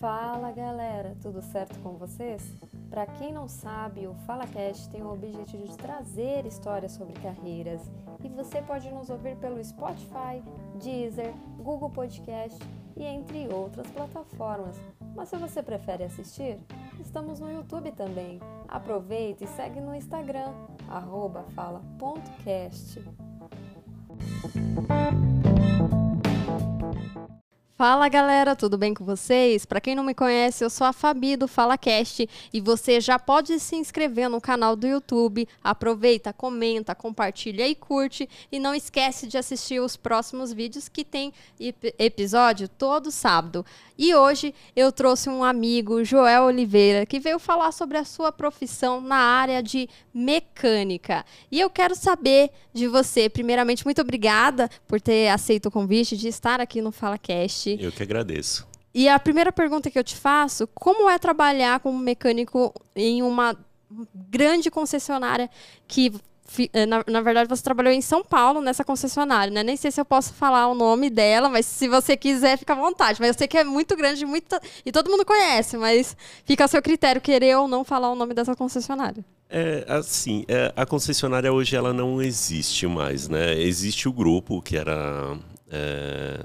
Fala galera, tudo certo com vocês? Para quem não sabe, o FalaCast tem o objetivo de trazer histórias sobre carreiras e você pode nos ouvir pelo Spotify, Deezer, Google Podcast e entre outras plataformas. Mas se você prefere assistir, estamos no YouTube também. Aproveita e segue no Instagram, fala.cast. Fala galera, tudo bem com vocês? Para quem não me conhece, eu sou a Fabi do FalaCast e você já pode se inscrever no canal do YouTube. Aproveita, comenta, compartilha e curte e não esquece de assistir os próximos vídeos que tem episódio todo sábado. E hoje eu trouxe um amigo, Joel Oliveira, que veio falar sobre a sua profissão na área de mecânica. E eu quero saber de você, primeiramente, muito obrigada por ter aceito o convite de estar aqui no FalaCast. Eu que agradeço. E a primeira pergunta que eu te faço, como é trabalhar como mecânico em uma grande concessionária que eh, na, na, verdade, você trabalhou em São Paulo nessa concessionária, né? Nem sei se eu posso falar o nome dela, mas se você quiser, fica à vontade. Mas eu sei que é muito grande muito, e todo mundo conhece, mas fica a seu critério querer ou não falar o nome dessa concessionária. É, assim, é, a concessionária hoje ela não existe mais, né? Existe o grupo que era. É,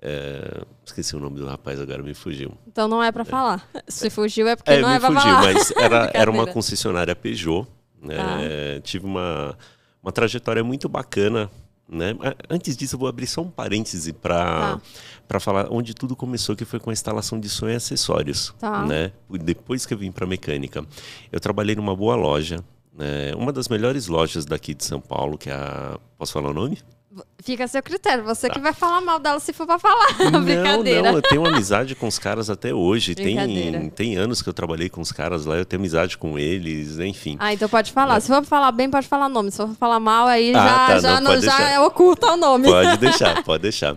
é, esqueci o nome do rapaz, agora me fugiu. Então não é para falar. Se fugiu é porque é, não é para falar. Mas era, era uma concessionária Peugeot né? Ah. Tive uma, uma trajetória muito bacana. Né? Antes disso, eu vou abrir só um parêntese para tá. falar onde tudo começou, que foi com a instalação de som e acessórios. Tá. Né? Depois que eu vim para mecânica, eu trabalhei numa boa loja, né? uma das melhores lojas daqui de São Paulo, que é a. Posso falar o nome? Fica a seu critério, você tá. que vai falar mal dela se for pra falar. Não, Brincadeira. Não, eu tenho amizade com os caras até hoje. Tem, tem anos que eu trabalhei com os caras lá, eu tenho amizade com eles, enfim. Ah, então pode falar. É. Se for falar bem, pode falar nome. Se for falar mal, aí ah, já, tá, já, não, não já é oculta o nome. Pode deixar, pode deixar.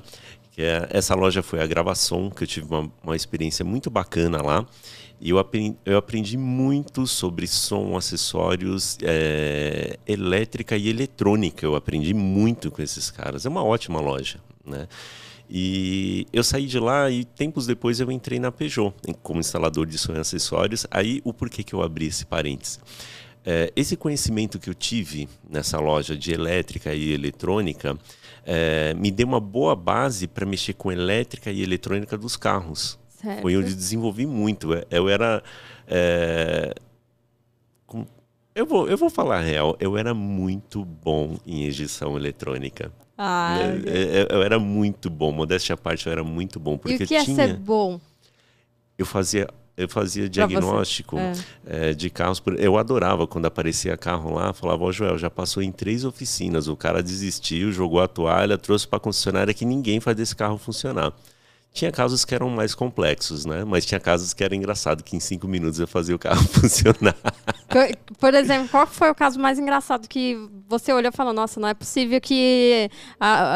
É, essa loja foi a gravação, que eu tive uma, uma experiência muito bacana lá. E eu aprendi, eu aprendi muito sobre som, acessórios, é, elétrica e eletrônica. Eu aprendi muito com esses caras. É uma ótima loja, né? E eu saí de lá e tempos depois eu entrei na Peugeot como instalador de som e acessórios. Aí o porquê que eu abri esse parênteses. É, esse conhecimento que eu tive nessa loja de elétrica e eletrônica é, me deu uma boa base para mexer com elétrica e eletrônica dos carros. Certo. Foi onde desenvolvi muito. É, eu era. É... Eu, vou, eu vou falar a real, eu era muito bom em edição eletrônica. Ah, eu, eu, eu, era muito bom, modéstia à parte, eu era muito bom. Porque e o que é ser bom? Eu fazia eu fazia diagnóstico é. É, de carros. Eu adorava quando aparecia carro lá, falava, ó oh, Joel, já passou em três oficinas, o cara desistiu, jogou a toalha, trouxe para a concessionária que ninguém faz desse carro funcionar. Tinha casos que eram mais complexos, né? Mas tinha casos que era engraçado, que em cinco minutos eu fazia o carro funcionar. Por exemplo, qual foi o caso mais engraçado que você olhou e falou, nossa, não é possível que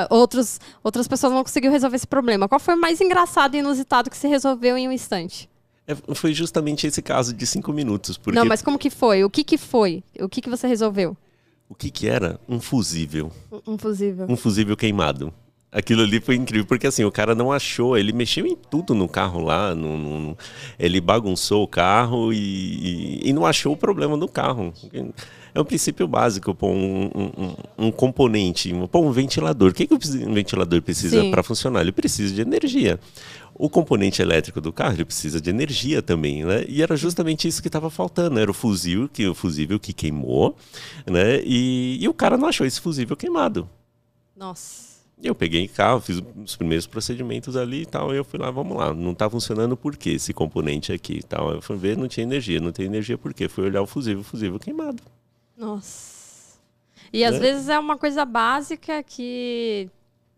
outros, outras pessoas não conseguiram resolver esse problema. Qual foi o mais engraçado e inusitado que se resolveu em um instante? É, foi justamente esse caso de cinco minutos. Porque... Não, mas como que foi? O que que foi? O que que você resolveu? O que que era? Um fusível. Um fusível. Um fusível queimado. Aquilo ali foi incrível, porque assim, o cara não achou, ele mexeu em tudo no carro lá, no, no ele bagunçou o carro e, e, e, não achou o problema do carro. É um princípio básico, pôr um, um, um componente, pôr um ventilador. O que, que um ventilador precisa para funcionar? Ele precisa de energia. O componente elétrico do carro ele precisa de energia também, né? E era justamente isso que estava faltando. Era o fusível, que o fusível que queimou, né? E, e o cara não achou esse fusível queimado. Nossa. Eu peguei carro, fiz os primeiros procedimentos ali e tal, e eu fui lá, vamos lá, não está funcionando por quê esse componente aqui e tal. Eu fui ver, não tinha energia, não tem energia por quê? Fui olhar o fusível, o fusível queimado. Nossa. E às né? vezes é uma coisa básica que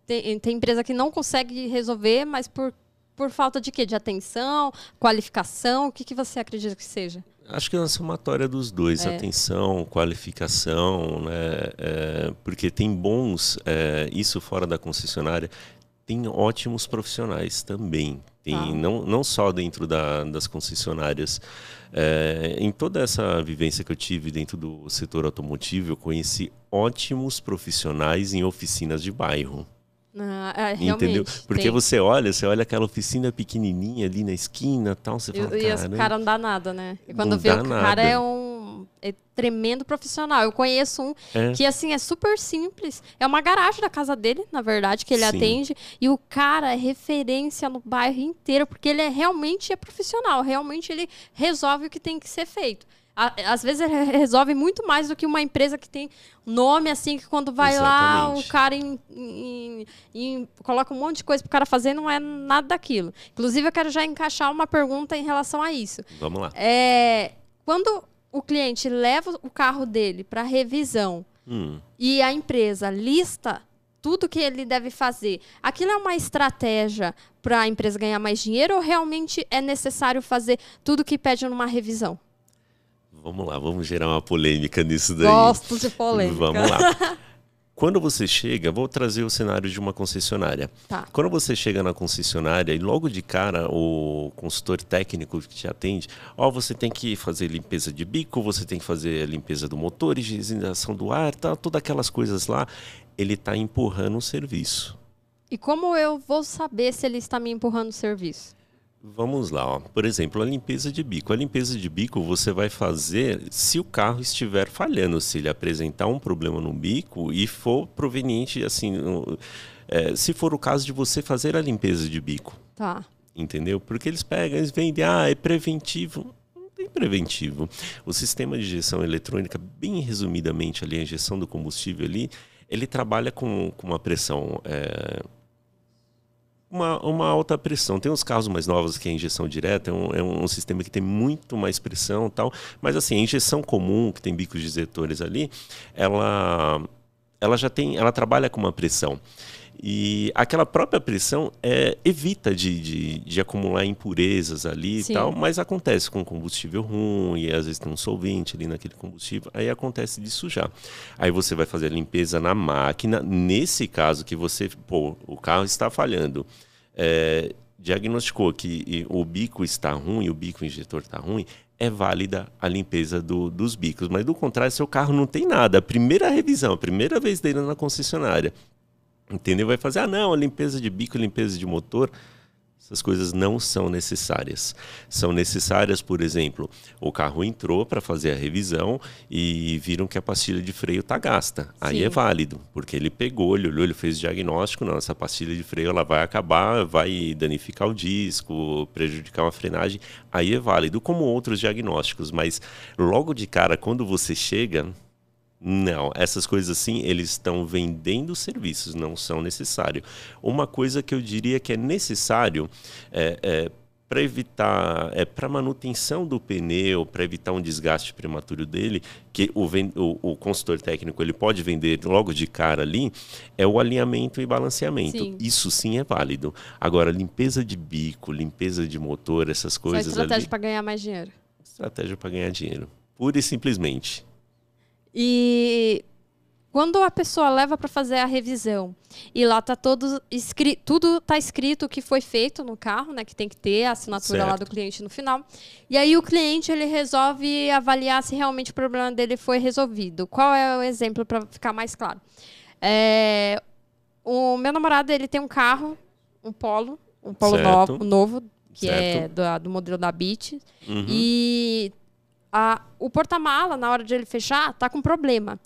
tem, tem empresa que não consegue resolver, mas por, por falta de quê? De atenção, qualificação, o que, que você acredita que seja? Acho que é uma somatória dos dois, é. atenção, qualificação, né? É, porque tem bons, é, isso fora da concessionária, tem ótimos profissionais também. Tem, ah. não, não só dentro da, das concessionárias. É, em toda essa vivência que eu tive dentro do setor automotivo, eu conheci ótimos profissionais em oficinas de bairro. Ah, é, Entendeu? Porque tem. você olha, você olha aquela oficina pequenininha ali na esquina tal, você fala, e "Caramba". cara não dá nada, né? E quando Não vê o cara nada. é um é tremendo profissional. Eu conheço um É. que, assim, é super simples. É uma garagem da casa dele, na verdade, que ele Sim. atende. E o cara é referência no bairro inteiro, porque ele é realmente é profissional. Realmente ele resolve o que tem que ser feito. A- Às vezes resolve muito mais do que uma empresa que tem nome assim, que quando vai lá, o Exatamente. cara em- em- em- coloca um monte de coisa pro cara fazer não é nada daquilo. Inclusive, eu quero já encaixar uma pergunta em relação a isso. Vamos lá. É, quando o cliente leva o carro dele para revisão Hum, e a empresa lista tudo que ele deve fazer, aquilo é uma estratégia para a empresa ganhar mais dinheiro ou realmente é necessário fazer tudo que pede numa revisão? Vamos lá, vamos gerar uma polêmica nisso daí. Gosto de polêmica. Vamos lá. Quando você chega, vou trazer o cenário de uma concessionária. Tá. Quando você chega na concessionária e logo de cara o consultor técnico que te atende, ó, você tem que fazer limpeza de bico, você tem que fazer a limpeza do motor, higienização do ar, tá, todas aquelas coisas lá, ele está empurrando o serviço. E como eu vou saber se ele está me empurrando o serviço? Vamos lá, ó. por exemplo, a limpeza de bico. A limpeza de bico você vai fazer se o carro estiver falhando, se ele apresentar um problema no bico e for proveniente, assim, é, se for o caso de você fazer a limpeza de bico. Tá. Entendeu? Porque eles pegam, eles vendem, ah, é preventivo. Não tem preventivo. O sistema de injeção eletrônica, bem resumidamente ali, a injeção do combustível ali, ele trabalha com, com uma pressão. é, uma, uma alta pressão. Tem uns carros mais novos que a injeção direta é um, é um sistema que tem muito mais pressão tal. Mas assim, a injeção comum, que tem bicos disetores ali, ela, ela já tem. Ela trabalha com uma pressão. E aquela própria pressão é, evita de, de, de acumular impurezas ali Sim. e tal, mas acontece com combustível ruim, e às vezes tem um solvente ali naquele combustível, aí acontece de sujar. Aí você vai fazer a limpeza na máquina, nesse caso que você, pô, o carro está falhando, é, diagnosticou que o bico está ruim, o bico injetor está ruim, é válida a limpeza do- dos bicos. Mas do contrário, seu carro não tem nada. A primeira revisão, a primeira vez dele na concessionária, entendeu? Vai fazer, ah, não, a limpeza de bico, limpeza de motor. Essas coisas não são necessárias. São necessárias, por exemplo, o carro entrou para fazer a revisão e viram que a pastilha de freio está gasta. Aí Sim. é válido, porque ele pegou, ele olhou, ele fez diagnóstico, não, essa pastilha de freio ela vai acabar, vai danificar o disco, prejudicar uma frenagem. Aí é válido, como outros diagnósticos. Mas logo de cara, quando você chega, não, essas coisas assim, eles estão vendendo serviços, não são necessários. Uma coisa que eu diria que é necessário é, é para evitar, é para manutenção do pneu, para evitar um desgaste prematuro dele, que o, o, o consultor técnico ele pode vender logo de cara ali, é o alinhamento e balanceamento. Sim. Isso sim é válido. Agora, limpeza de bico, limpeza de motor, essas Só coisas estratégia ali, para ganhar mais dinheiro. estratégia para ganhar dinheiro. Pura e simplesmente. E quando a pessoa leva para fazer a revisão e lá tá todo escrito, tudo tá escrito o que foi feito no carro, né, que tem que ter a assinatura lá Certo. do cliente no final. E aí o cliente ele resolve avaliar se realmente o problema dele foi resolvido. Qual é o exemplo para ficar mais claro? É, o meu namorado ele tem um carro, um Polo, um Polo novo, novo, que é Certo. do, do modelo da Beat. Uhum. E a- o porta-mala, na hora de ele fechar, tá com problema.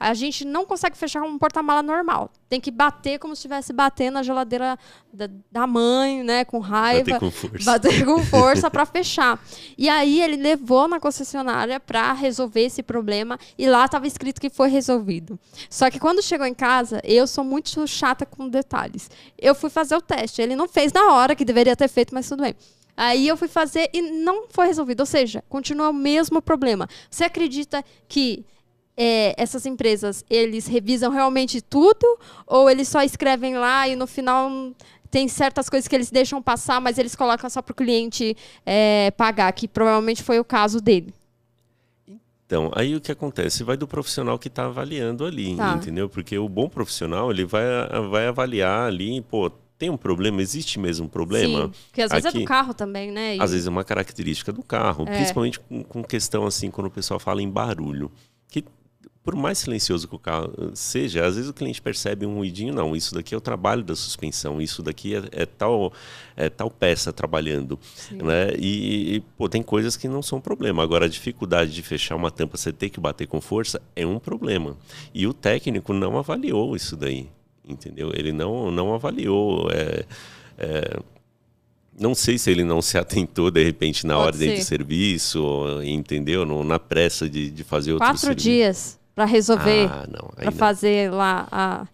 A gente não consegue fechar um porta-mala normal. Tem que bater como se estivesse batendo na geladeira da, da mãe, né? Com raiva. Bater com força. Bater com força para fechar. E aí ele levou na concessionária para resolver esse problema e lá estava escrito que foi resolvido. Só que quando chegou em casa, eu sou muito chata com detalhes. Eu fui fazer o teste. Ele não fez na hora, que deveria ter feito, mas tudo bem. Aí eu fui fazer e não foi resolvido. Ou seja, continua o mesmo problema. Você acredita que é, essas empresas, eles revisam realmente tudo? Ou eles só escrevem lá e no final hum, tem certas coisas que eles deixam passar, mas eles colocam só para o cliente é, pagar, que provavelmente foi o caso dele. Então, aí o que acontece? Vai do profissional que está avaliando ali, Tá. entendeu? Porque o bom profissional, ele vai, vai avaliar ali, pô, tem um problema, existe mesmo um problema? Sim, porque às vezes é Aqui- do carro também, né? E- Às vezes é uma característica do carro, É. principalmente com, com questão assim, quando o pessoal fala em barulho. Que, por mais silencioso que o carro seja, às vezes o cliente percebe um ruidinho, não, isso daqui é o trabalho da suspensão, isso daqui é, é tal, é tal peça trabalhando. Né? E, e, pô, tem coisas que não são problema. Agora, a dificuldade de fechar uma tampa, você ter que bater com força, é um problema. E o técnico não avaliou isso daí, entendeu? Ele não, não avaliou. É, é, não sei se ele não se atentou de repente na Pode ordem ser. de serviço, entendeu? No, na pressa de, de fazer outro Quatro serviço. dias para resolver, ah, para fazer lá a,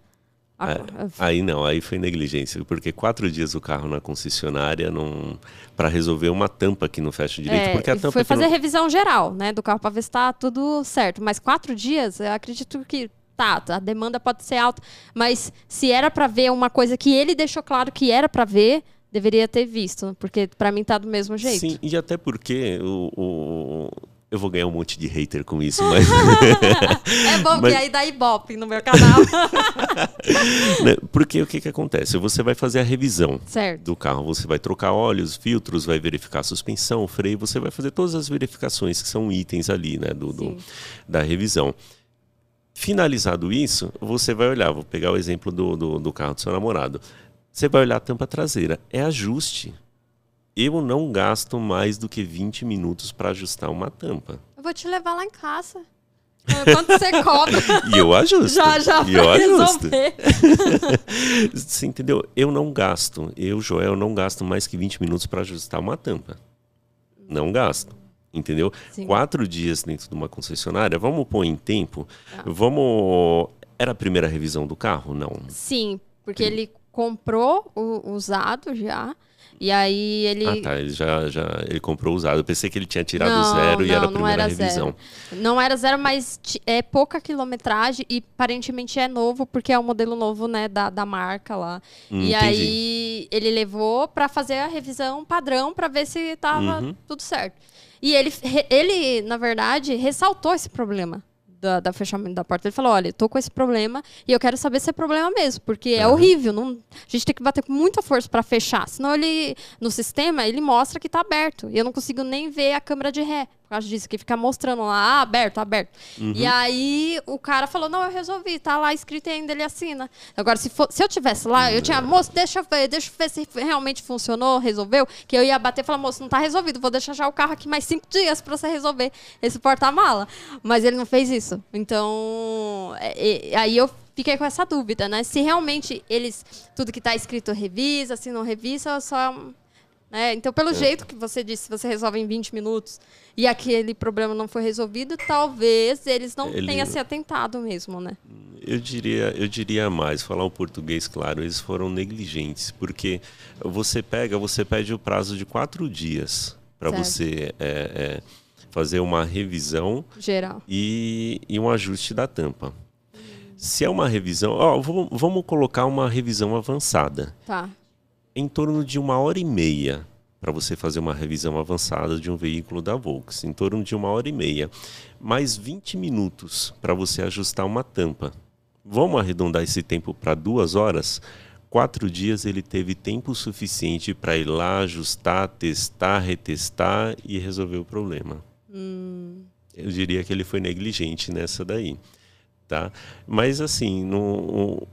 a, é, Aí não, aí foi negligência, porque quatro dias o carro na concessionária não para resolver uma tampa que não fecha direito, é, porque a tampa foi fazer não... revisão geral, né, do carro para ver se está tudo certo. Mas quatro dias, eu acredito que tá, a demanda pode ser alta, mas se era para ver uma coisa que ele deixou claro que era para ver, deveria ter visto, porque para mim tá do mesmo jeito. Sim, e até porque o, o eu vou ganhar um monte de hater com isso, mas. é bom mas... que aí dá ibope no meu canal. Né, porque o que, que acontece? Você vai fazer a revisão certo. do carro, você vai trocar óleos, filtros, vai verificar a suspensão, freio, você vai fazer todas as verificações que são itens ali, né, do, do da revisão. Finalizado isso, você vai olhar, vou pegar o exemplo do, do, do carro do seu namorado. Você vai olhar a tampa traseira. É ajuste. Eu não gasto mais do que 20 minutos para ajustar uma tampa. Eu vou te levar lá em casa. Quanto você cobra? e eu ajusto. Já, já, e eu ajusto. você entendeu? Eu não gasto. Eu, Joel, não gasto mais que 20 minutos para ajustar uma tampa. Não gasto. Entendeu? Sim. Quatro dias dentro de uma concessionária, vamos pôr em tempo. Ah. Vamos. Era a primeira revisão do carro? Não. Sim, porque ele comprou o usado já. E aí ele. Ah, tá. Ele já, já ele comprou usado. Eu pensei que ele tinha tirado não, zero não, e era a primeira era revisão. Zero. Não era zero, mas é pouca quilometragem e aparentemente é novo, porque é um modelo novo, né, da, da marca lá. Hum, e entendi. aí ele levou para fazer a revisão padrão para ver se tava uhum. tudo certo. E ele, ele, na verdade, ressaltou esse problema da, da, fechamento da porta. Ele falou: olha, tô com esse problema e eu quero saber se é problema mesmo, porque uhum. é horrível. Não, a gente tem que bater com muita força para fechar. Senão ele, no sistema, ele mostra que está aberto. E eu não consigo nem ver a câmera de ré por causa disso, que fica mostrando lá, ah, aberto, aberto. Uhum. E aí o cara falou: não, eu resolvi, tá lá escrito e ainda ele assina. Agora, se, for, se eu tivesse lá, eu tinha, moço, deixa eu ver, deixa eu ver se realmente funcionou, resolveu. Que eu ia bater e falar, moço, não tá resolvido, vou deixar já o carro aqui mais cinco dias para você resolver esse porta-mala. Mas ele não fez isso. Então, é, é, aí eu fiquei com essa dúvida, né? Se realmente eles, tudo que está escrito revisa, se não revisa, só é, então, pelo é. jeito que você disse, você resolve em 20 minutos e aquele problema não foi resolvido, talvez eles não Ele... tenham se atentado mesmo, né? Eu diria, eu diria mais, falar o português claro, eles foram negligentes, porque você pega, você pede o prazo de quatro dias para você é, é, fazer uma revisão geral e, e um ajuste da tampa. Se é uma revisão, ó, vamos, vamos colocar uma revisão avançada. Tá em torno de uma hora e meia para você fazer uma revisão avançada de um veículo da Volks, em torno de uma hora e meia, mais 20 minutos para você ajustar uma tampa. Vamos arredondar esse tempo para duas horas? Quatro dias ele teve tempo suficiente para ir lá, ajustar, testar, retestar e resolver o problema. Hum. Eu diria que ele foi negligente nessa daí. Tá? Mas assim, no,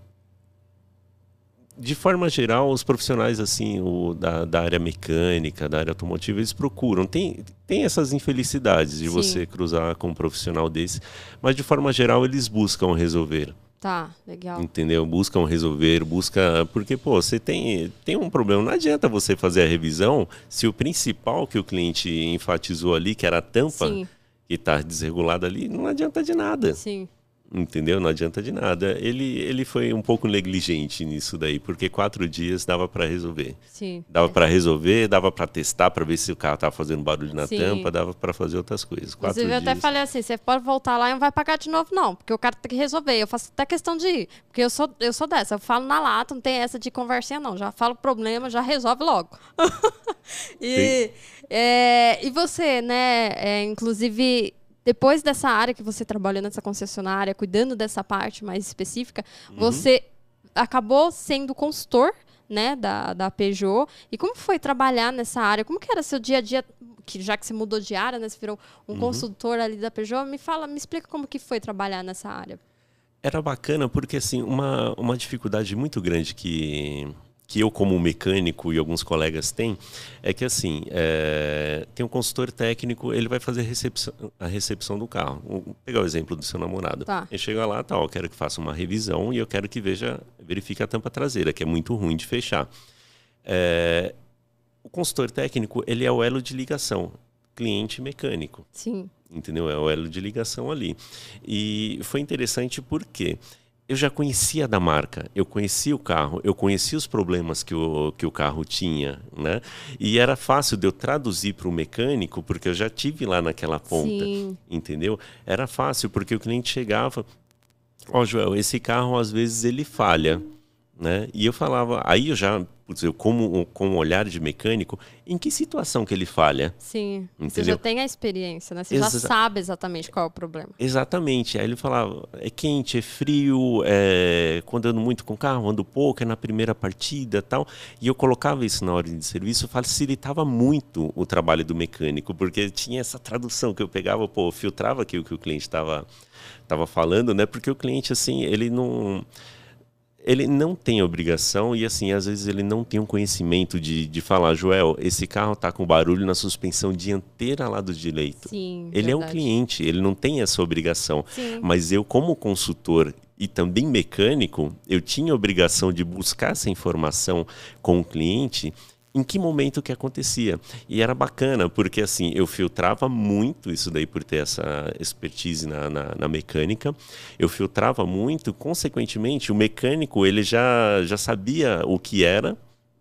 de forma geral, os profissionais assim, o, da, da área mecânica, da área automotiva, eles procuram. Tem, tem essas infelicidades de Sim. você cruzar com um profissional desse, mas de forma geral eles buscam resolver. Tá, legal. Entendeu? Buscam resolver, busca. Porque, pô, você tem, tem um problema. Não adianta você fazer a revisão se o principal que o cliente enfatizou ali, que era a tampa, Sim. que está desregulada ali, não adianta de nada. Sim. Entendeu? Não adianta de nada. Ele, ele foi um pouco negligente nisso daí, porque quatro dias dava para resolver. Sim. Dava é. para resolver, dava para testar para ver se o carro estava fazendo barulho na Sim. tampa, dava para fazer outras coisas. Quatro Inclusive, eu até falei assim: você pode voltar lá e não vai pagar de novo, não, porque o cara tem que resolver. Eu faço até questão de ir, porque eu sou, eu sou dessa. Eu falo na lata, não tem essa de conversinha, não. Já falo o problema, já resolve logo. e, é, e você, né? É, inclusive depois dessa área que você trabalhou nessa concessionária, cuidando dessa parte mais específica, uhum. você acabou sendo consultor né, da, da Peugeot. E como foi trabalhar nessa área? Como que era seu dia a dia? que já que você mudou de área, né, você virou um uhum. consultor ali da Peugeot, me fala, me explica como que foi trabalhar nessa área. Era bacana porque assim, uma, uma dificuldade muito grande que que eu como mecânico e alguns colegas têm é que assim é, tem um consultor técnico ele vai fazer recepção, a recepção do carro. Vou pegar o exemplo do seu namorado. Tá. ele chega lá tal tá, quero que faça uma revisão e eu quero que veja verifique a tampa traseira que é muito ruim de fechar. É, o consultor técnico ele é o elo de ligação cliente mecânico. Sim. Entendeu? É o elo de ligação ali. E foi interessante porque eu já conhecia da marca, eu conhecia o carro, eu conhecia os problemas que o, que o carro tinha, né? E era fácil de eu traduzir para o mecânico, porque eu já tive lá naquela ponta, Sim. entendeu? Era fácil, porque o cliente chegava, ó, oh, Joel, esse carro às vezes ele falha, né? E eu falava, aí eu já putz, eu como com um olhar de mecânico, em que situação que ele falha? Sim. Entendeu? Você já tem a experiência, né? Você Exa já sabe exatamente qual é o problema. Exatamente. Aí ele falava, é quente, é frio, é... quando ando muito com o carro, ando pouco, é na primeira partida tal. E eu colocava isso na ordem de serviço, facilitava muito o trabalho do mecânico, porque tinha essa tradução que eu pegava, pô, filtrava aqui o que o cliente estava tava falando, né? Porque o cliente, assim, ele não ele não tem obrigação e assim às vezes ele não tem um conhecimento de, de falar Joel esse carro está com barulho na suspensão dianteira lado direito Sim, ele verdade. é um cliente ele não tem essa obrigação Sim. mas eu como consultor e também mecânico eu tinha obrigação de buscar essa informação com o cliente em que momento que acontecia. E era bacana, porque assim, eu filtrava muito isso daí por ter essa expertise na, na, na, mecânica. Eu filtrava muito, consequentemente, o mecânico ele já, já sabia o que era,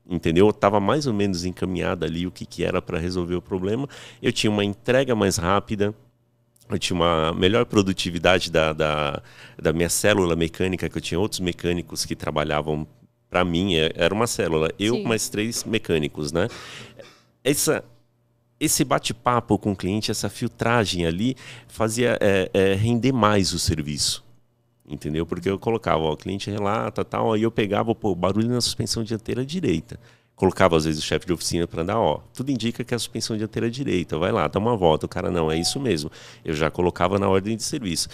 entendeu? Estava mais ou menos encaminhado ali o que, que era para resolver o problema. Eu tinha uma entrega mais rápida, eu tinha uma melhor produtividade da, da, da minha célula mecânica, que eu tinha outros mecânicos que trabalhavam para mim, é, era uma célula. Eu Sim. mais três mecânicos, né? Essa, esse bate-papo com o cliente, essa filtragem ali, fazia é, é, render mais o serviço. Entendeu? Porque eu colocava, ó, o cliente relata, tal, aí eu pegava, pô, barulho na suspensão dianteira direita. Colocava, às vezes, o chefe de oficina para dar, ó, tudo indica que é a suspensão dianteira direita, vai lá, dá uma volta. O cara, não, é isso mesmo. Eu já colocava na ordem de serviço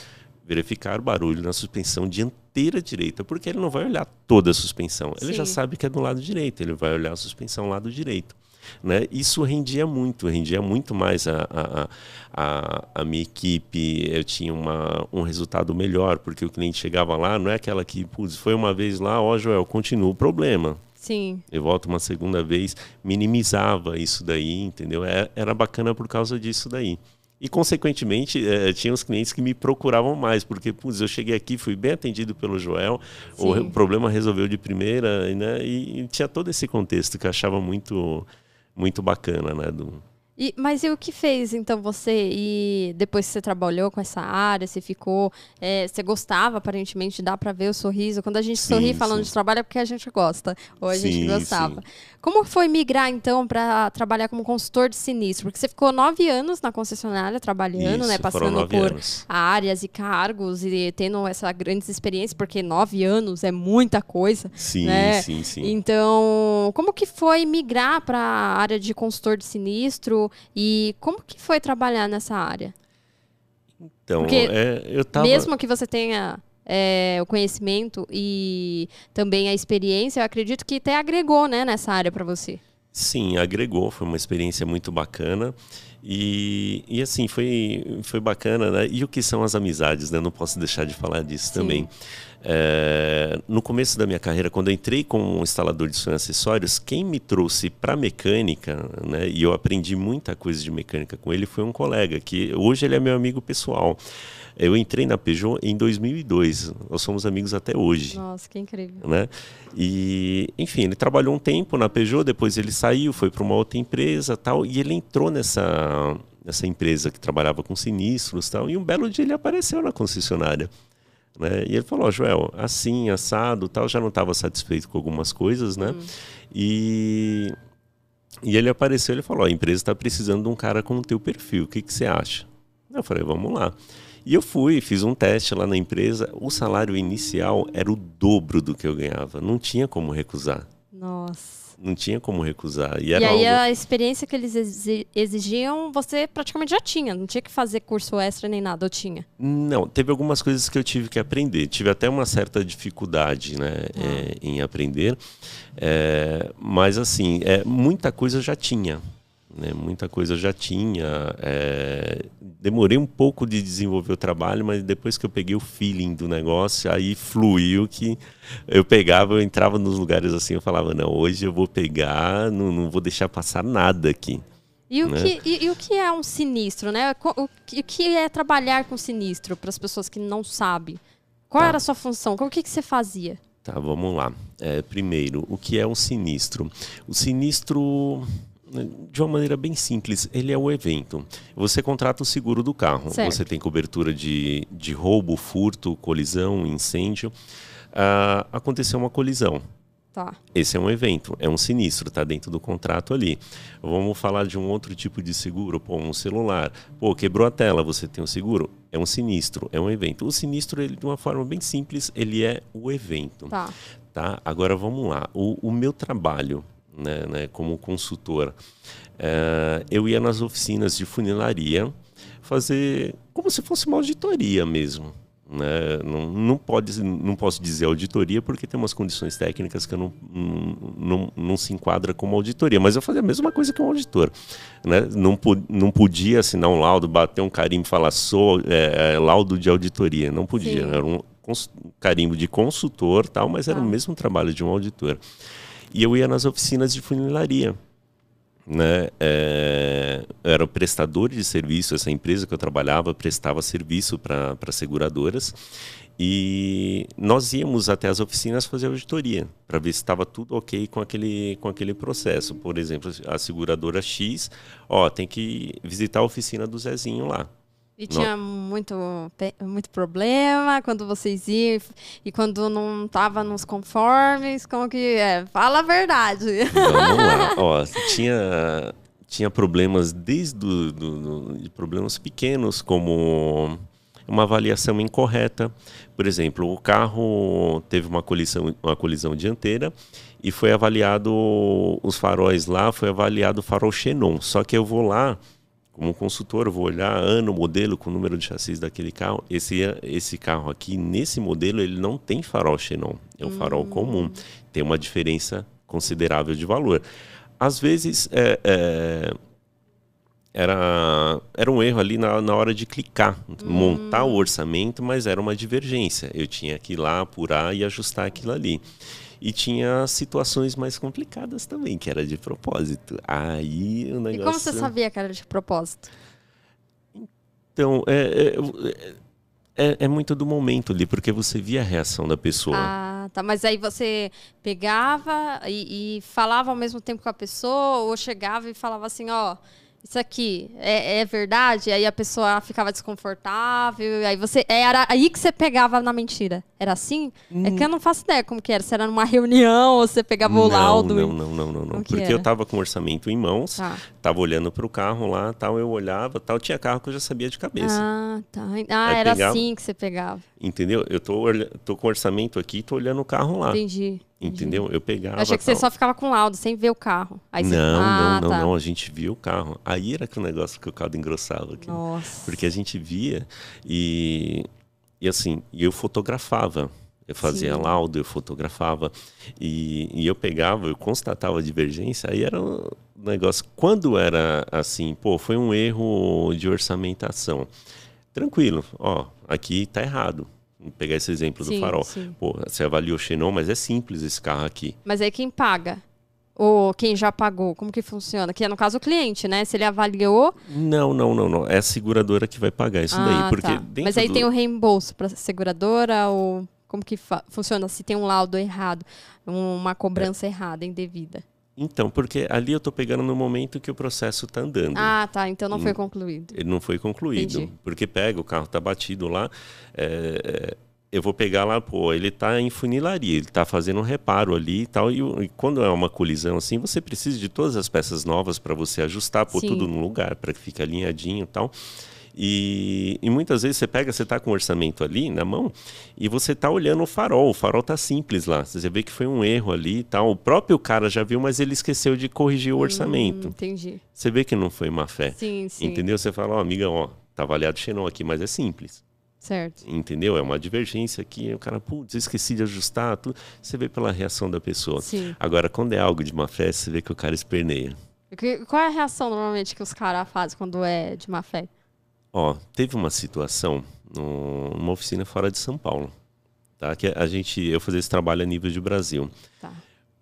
verificar o barulho na suspensão dianteira direita, porque ele não vai olhar toda a suspensão. Ele Sim. já sabe que é do lado direito, ele vai olhar a suspensão lado direito. Né? Isso rendia muito, rendia muito mais a, a, a, a minha equipe. Eu tinha uma, um resultado melhor, porque o cliente chegava lá, não é aquela que, putz, foi uma vez lá, ó, Joel, continua o problema. Sim. Eu volto uma segunda vez, minimizava isso daí, entendeu? Era, é, era bacana por causa disso daí. E, consequentemente, é, tinha os clientes que me procuravam mais, porque, putz, eu cheguei aqui, fui bem atendido pelo Joel, Sim. o problema resolveu de primeira, né? E, e, tinha todo esse contexto que eu achava muito, muito bacana, né? Do, e, mas e o que fez, então, você, e depois que você trabalhou com essa área, você ficou, é, você gostava, aparentemente, dá para ver o sorriso. Quando a gente sim, sorri falando sim. de trabalho é porque a gente gosta, ou a sim, gente gostava. Como foi migrar, então, para trabalhar como consultor de sinistro? Porque você ficou nove anos na concessionária trabalhando, Isso, né? Passando por anos. áreas e cargos e tendo essa grande experiência, porque nove anos é muita coisa. Sim, né? sim, sim. Então, como que foi migrar para a área de consultor de sinistro? E como que foi trabalhar nessa área? Então, é, eu tava... Mesmo que você tenha é, o conhecimento e também a experiência, eu acredito que até agregou né, nessa área para você. Sim, agregou, foi uma experiência muito bacana. E, e assim, foi, foi bacana, né? E o que são as amizades, né? Não posso deixar de falar disso Sim. também. É, no começo da minha carreira, quando eu entrei como instalador de som e acessórios, quem me trouxe para mecânica, né, e eu aprendi muita coisa de mecânica com ele, foi um colega, que hoje ele é meu amigo pessoal. Eu entrei na Peugeot em 2002, nós somos amigos até hoje. Nossa, que incrível. Né? E, enfim, ele trabalhou um tempo na Peugeot, depois ele saiu, foi para uma outra empresa tal, e ele entrou nessa, nessa empresa que trabalhava com sinistros tal, e um belo dia ele apareceu na concessionária. Né? E ele falou, oh, Joel, assim, assado, tal, já não estava satisfeito com algumas coisas, né? Hum. E, e ele apareceu, ele falou, oh, a empresa está precisando de um cara com o teu perfil, o que, que você acha? Eu falei, vamos lá. E eu fui, fiz um teste lá na empresa, o salário inicial era o dobro do que eu ganhava, não tinha como recusar. Nossa. Não tinha como recusar. E, E, aí algo... a experiência que eles exi- exigiam, você praticamente já tinha. Não tinha que fazer curso extra nem nada, eu tinha. Não, teve algumas coisas que eu tive que aprender. Tive até uma certa dificuldade né, é, em aprender. É, mas, assim, é, muita coisa eu já tinha. Né, muita coisa eu já tinha. é, demorei um pouco de desenvolver o trabalho, mas depois que eu peguei o feeling do negócio, aí fluiu que eu pegava, eu entrava nos lugares assim, eu falava, não, hoje eu vou pegar, não, não vou deixar passar nada aqui. E o, Né? que, e, e o que é um sinistro, né? O que, o que é trabalhar com sinistro para as pessoas que não sabem? Qual Tá. era a sua função? O que, que você fazia? Tá, vamos lá. É, primeiro, o que é um sinistro? O sinistro, de uma maneira bem simples, ele é o evento. Você contrata o seguro do carro. Certo. Você tem cobertura de, de roubo, furto, colisão, incêndio. Ah, aconteceu uma colisão. Tá. Esse é um evento, é um sinistro, está dentro do contrato ali. Vamos falar de um outro tipo de seguro, pô, um celular. Pô, quebrou a tela, você tem um seguro? É um sinistro, é um evento. O sinistro, ele, de uma forma bem simples, ele é o evento. Tá. Tá? Agora vamos lá. O, o meu trabalho né, né, como consultor, eh, eu ia nas oficinas de funilaria fazer como se fosse uma auditoria mesmo. Né? Não, não, pode, não posso dizer auditoria porque tem umas condições técnicas que eu não, não, não, não se enquadra como auditoria, mas eu fazia a mesma coisa que um auditor. Né? Não, não podia assinar um laudo, bater um carimbo e falar sou é, é, laudo de auditoria. Não podia. Sim. Era um carimbo de consultor, tal, mas era Tá. o mesmo trabalho de um auditor. E eu ia nas oficinas de funilaria. Né? É, eu era prestador de serviço, essa empresa que eu trabalhava prestava serviço para seguradoras. E nós íamos até as oficinas fazer auditoria para ver se estava tudo ok com aquele, com aquele processo. Por exemplo, a seguradora X, ó, tem que visitar a oficina do Zezinho lá. E tinha muito, muito problema quando vocês iam e quando não tava nos conformes, como que é? Fala a verdade. Vamos lá. Ó, tinha, tinha problemas desde do, do- do- de problemas pequenos, como uma avaliação incorreta. Por exemplo, o carro teve uma colisão, uma colisão dianteira e foi avaliado os faróis lá, foi avaliado o farol Xenon. Só que eu vou lá como consultor, eu vou olhar ano, modelo, com o número de chassis daquele carro. Esse, esse carro aqui, nesse modelo, ele não tem farol Xenon. É um farol comum. Tem uma diferença considerável de valor. Às vezes, é, é, era, era um erro ali na, na hora de clicar, montar o orçamento, mas era uma divergência. Eu tinha que ir lá, apurar e ajustar aquilo ali. E tinha situações mais complicadas também, que era de propósito. Aí o negócio... E como você sabia que era de propósito? Então, é, é, é, é muito do momento ali, porque você via a reação da pessoa. Ah, tá. Mas aí você pegava e, e falava ao mesmo tempo com a pessoa, ou chegava e falava assim, ó, isso aqui é, é verdade? Aí a pessoa ficava desconfortável, aí você. Era aí que você pegava na mentira. Era assim? É que eu não faço ideia como que era. Se era numa reunião, ou você pegava o não, laudo. não, não, não, não, não. Porque era? eu tava com o orçamento em mãos, Tá. tava olhando pro carro lá, tal, eu olhava, tal, tinha carro que eu já sabia de cabeça. Ah, tá. Ah, Aí era pegava- assim que você pegava. Entendeu? Eu tô, tô com orçamento aqui, tô olhando o carro lá. Entendi. Entendeu? Eu pegava. Eu achei que você tal. só ficava com laudo, sem ver o carro. Aí você... Não, ah, não, não, tá. não. A gente via o carro. Aí era que o negócio que o caldo engrossava aqui. Nossa. Porque a gente via e, e assim, e eu fotografava. Eu fazia Sim. laudo, eu fotografava. E, e eu pegava, eu constatava a divergência, aí era um negócio. Quando era assim, pô, foi um erro de orçamentação. Tranquilo, ó, aqui tá errado. Vou pegar esse exemplo Sim, do farol. sim. Pô, você avaliou o Xenon, mas é simples esse carro aqui. Mas aí quem paga? Ou quem já pagou? Como que funciona? Que é, no caso, o cliente, né? Se ele avaliou... Não, não, não, não. É a seguradora que vai pagar isso ah, daí. Porque tá. Mas aí do- tem o reembolso para seguradora ou... Como que funciona se tem um laudo errado, um- uma cobrança errada, indevida? Então, porque ali eu tô pegando no momento que o processo tá andando. Ah, tá. Então não foi Hum. concluído. Ele não foi concluído. Entendi. Porque pega, o carro tá batido lá. é, é, eu vou pegar lá, pô, ele tá em funilaria, ele tá fazendo um reparo ali e tal. E, e quando é uma colisão assim, você precisa de todas as peças novas para você ajustar, pôr Sim. tudo no lugar, para que fique alinhadinho e tal. E, e, muitas vezes você pega, você está com o orçamento ali na mão e você está olhando o farol. O farol está simples lá. Você vê que foi um erro ali e tal. O próprio cara já viu, mas ele esqueceu de corrigir o orçamento. Hum, entendi. Você vê que não foi má fé. Sim, sim. Entendeu? Você fala, ó, amiga, ó, tá avaliado xenon aqui, mas é simples. Certo. Entendeu? É uma divergência aqui. O cara, putz, esqueci de ajustar. Tudo. Você vê pela reação da pessoa. Sim. Agora, quando é algo de má fé, você vê que o cara esperneia. Qual é a reação normalmente que os caras fazem quando é de má fé? Ó, teve uma situação numa oficina fora de São Paulo, tá? Que a gente, eu fazia esse trabalho a nível de Brasil. Tá.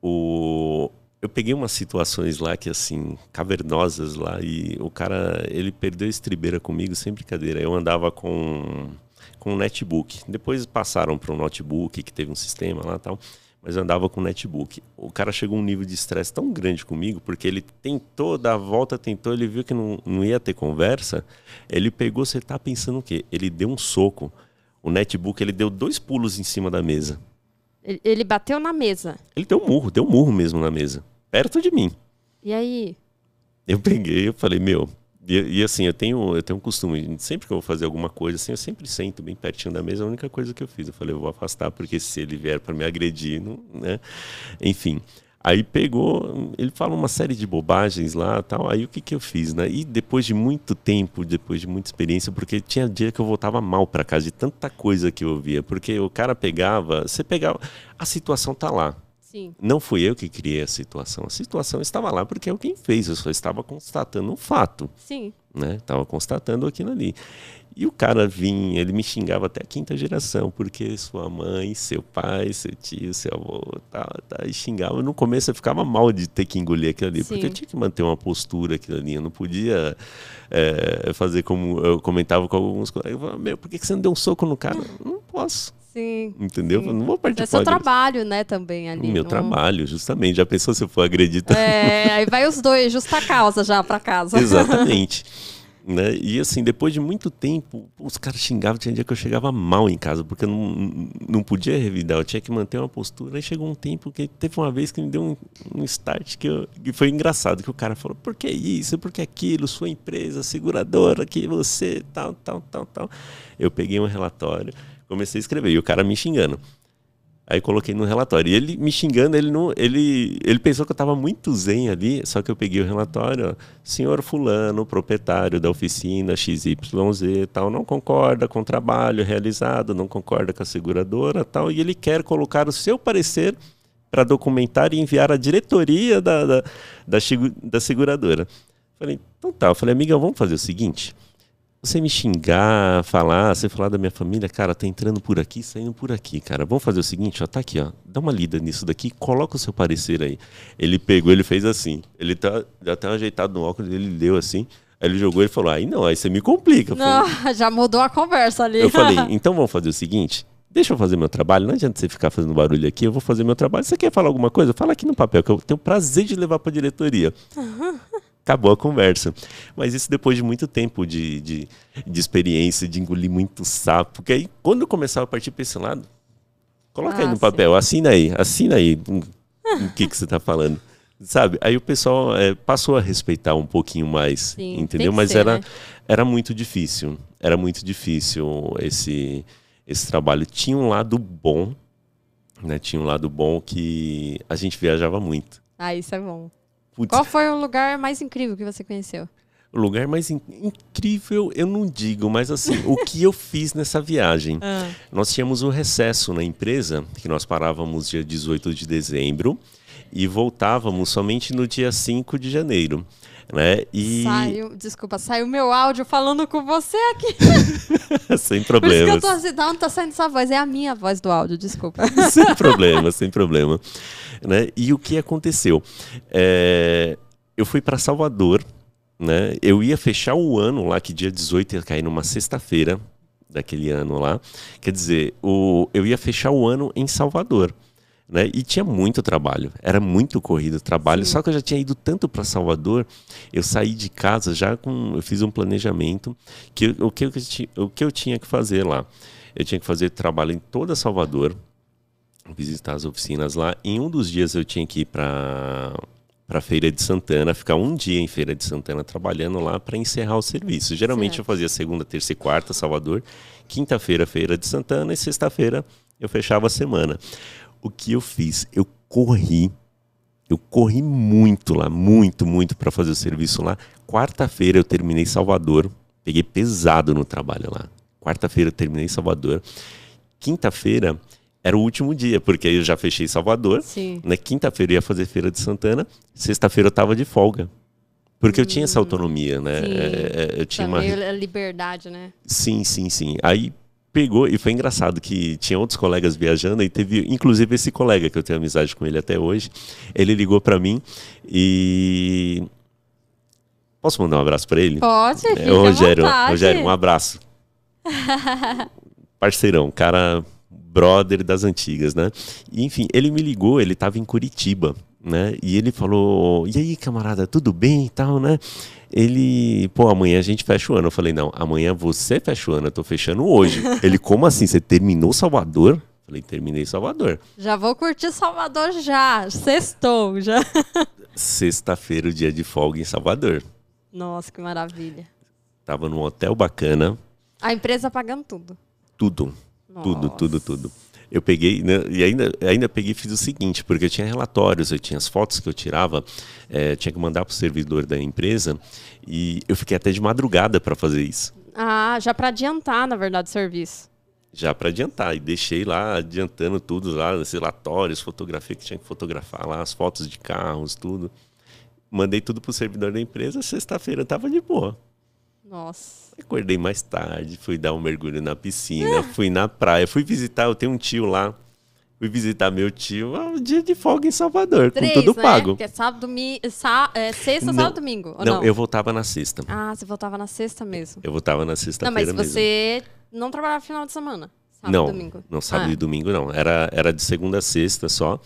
O, eu peguei umas situações lá que assim cavernosas lá e o cara ele perdeu a estribeira comigo sem brincadeira. Eu andava com com um netbook. Depois passaram para um notebook que teve um sistema lá tal mas eu andava com netbook. O cara chegou a um nível de estresse tão grande comigo, porque ele tentou dar a volta, tentou, ele viu que não, não ia ter conversa. Ele pegou, você tá pensando o quê? Ele deu um soco. O netbook, ele deu dois pulos em cima da mesa. Ele, ele bateu na mesa. Ele deu um murro, deu um murro mesmo na mesa. Perto de mim. E aí? Eu peguei, eu falei, meu, e, e, assim, eu tenho, eu tenho um costume, sempre que eu vou fazer alguma coisa, assim, eu sempre sento bem pertinho da mesa, a única coisa que eu fiz. Eu falei, eu vou afastar, porque se ele vier para me agredir, não, né? Enfim. Aí pegou, ele fala uma série de bobagens lá tal. Aí o que, que eu fiz, né? E depois de muito tempo, depois de muita experiência, porque tinha dia que eu voltava mal para casa de tanta coisa que eu ouvia. Porque o cara pegava, você pegava, a situação tá lá. Sim. Não fui eu que criei a situação. A situação estava lá porque é o quem fez. Eu só estava constatando um fato. Sim. Né? Estava constatando aquilo ali. E o cara vinha, ele me xingava até a quinta geração, porque sua mãe, seu pai, seu tio, seu avô, tá, tá, e xingava. No começo eu ficava mal de ter que engolir aquilo ali, Sim. porque eu tinha que manter uma postura aquilo ali. Eu não podia é, fazer como eu comentava com alguns colegas. Meu, por que você não deu um soco no cara? Não posso. Sim. Entendeu? Sim. Não vou participar. É seu trabalho, né, também ali. Meu não... trabalho, justamente. Já pensou se eu for agredir É, aí vai os dois, justa causa já para casa. Exatamente. né? E assim, depois de muito tempo, os caras xingavam, tinha dia que eu chegava mal em casa, porque eu não, não podia revidar, eu tinha que manter uma postura. Aí chegou um tempo que teve uma vez que me deu um, um start que, eu, que foi engraçado, que o cara falou, por que isso, por que aquilo, sua empresa, seguradora, que você, tal, tal, tal, tal. Eu peguei um relatório comecei a escrever. E o cara me xingando. Aí coloquei no relatório. E ele me xingando, ele não, ele, ele pensou que eu estava muito zen ali, só que eu peguei o relatório, ó, senhor fulano, proprietário da oficina XYZ, tal, não concorda com o trabalho realizado, não concorda com a seguradora, tal, e ele quer colocar o seu parecer para documentar e enviar à diretoria da, da, da, da seguradora. Falei, então tá, eu falei, amiga, vamos fazer o seguinte, você me xingar, falar, você falar da minha família, cara, tá entrando por aqui, saindo por aqui, cara. Vamos fazer o seguinte, ó, tá aqui, ó. Dá uma lida nisso daqui, coloca o seu parecer aí. Ele pegou, ele fez assim. Ele tá já tá ajeitado no óculos, ele deu assim. Aí ele jogou e falou: "Aí não, aí você me complica". Não, falei, já mudou a conversa ali. Eu falei: "Então vamos fazer o seguinte, Deixa eu fazer meu trabalho, não adianta você ficar fazendo barulho aqui, eu vou fazer meu trabalho. Você quer falar alguma coisa? Fala aqui no papel, que eu tenho prazer de levar para a diretoria. acabou a conversa. Mas isso depois de muito tempo de, de, de experiência, de engolir muito sapo. Porque aí, quando eu começava a partir para esse lado, coloca ah, aí no sim. papel, assina aí, assina aí o que, que você está falando. Sabe? Aí o pessoal é, passou a respeitar um pouquinho mais, sim, entendeu? Mas ser, era, né? era muito difícil. Era muito difícil esse, esse trabalho. Tinha um lado bom, né? Tinha um lado bom que a gente viajava muito. Ah, isso é bom. Putz. Qual foi o lugar mais incrível que você conheceu? O lugar mais in incrível, eu não digo, mas assim, o que eu fiz nessa viagem? Ah. Nós tínhamos um recesso na empresa, que nós parávamos dia 18 de dezembro e voltávamos somente no dia 5 de janeiro. Né? E... Saiu, desculpa, saiu meu áudio falando com você aqui. sem problemas. Por isso que eu tô assim, não tá saindo sua voz, é a minha voz do áudio, desculpa. sem problema, sem problema. Né? E o que aconteceu? É, eu fui para Salvador, né? eu ia fechar o ano lá, que dia 18 ia cair numa sexta-feira daquele ano lá. Quer dizer, o, eu ia fechar o ano em Salvador. Né? E tinha muito trabalho, era muito corrido o trabalho. Sim. Só que eu já tinha ido tanto para Salvador, eu saí de casa já com. Eu fiz um planejamento que o que, eu, o que eu tinha que fazer lá. Eu tinha que fazer trabalho em toda Salvador, visitar as oficinas lá. Em um dos dias eu tinha que ir para para Feira de Santana, ficar um dia em Feira de Santana trabalhando lá para encerrar o serviço. Geralmente certo. eu fazia segunda, terça e quarta, Salvador, quinta-feira, Feira de Santana e sexta-feira eu fechava a semana. O que eu fiz? Eu corri eu corri muito lá, muito, muito para fazer o serviço lá. Quarta-feira eu terminei Salvador, peguei pesado no trabalho lá. Quarta-feira eu terminei Salvador. Quinta-feira era o último dia, porque aí eu já fechei Salvador. Sim. Na quinta-feira eu ia fazer Feira de Santana. Sexta-feira eu tava de folga. Porque eu tinha essa hum, autonomia, né? Sim. É, é eu tinha Também uma... liberdade, né? Sim, sim, sim. Aí pegou, e foi engraçado que tinha outros colegas viajando, e teve, inclusive, esse colega, que eu tenho amizade com ele até hoje, ele ligou para mim e. Posso mandar um abraço para ele? Pode, é, Rogério, Rogério, um abraço. Parceirão, cara brother das antigas, né? E, enfim, ele me ligou, ele estava em Curitiba, né? E ele falou: "E aí, camarada, tudo bem e tal, né?" Ele, pô, amanhã a gente fecha o ano. Eu falei: "Não, amanhã você fecha o ano, eu tô fechando hoje." ele: "Como assim? Você terminou Salvador?" Eu falei: "Terminei Salvador." Já vou curtir Salvador já. Sextou já. Sexta-feira, o dia de folga em Salvador. Nossa, que maravilha. Tava num hotel bacana. A empresa pagando tudo. Tudo. Tudo, tudo, tudo. Eu peguei, né, e ainda, ainda peguei e fiz o seguinte, porque eu tinha relatórios, eu tinha as fotos que eu tirava, é, tinha que mandar para o servidor da empresa, e eu fiquei até de madrugada para fazer isso. Ah, já para adiantar, na verdade, o serviço. Já para adiantar, e deixei lá adiantando tudo lá, os relatórios, fotografia que tinha que fotografar lá, as fotos de carros, tudo. Mandei tudo para o servidor da empresa, sexta-feira eu tava de boa. Nossa. Acordei mais tarde, fui dar um mergulho na piscina, fui na praia, fui visitar, eu tenho um tio lá. Fui visitar meu tio, um dia de folga em Salvador, Três, com tudo né? pago. É sábado, sá, é, sexta, não, sábado, domingo. Não, não, eu voltava na sexta. Ah, você voltava na sexta mesmo. Eu voltava na sexta-feira mesmo. Não, mas você não trabalhava final de semana? Sábado não, domingo. não sábado ah. e domingo não. Era, era de segunda a sexta só.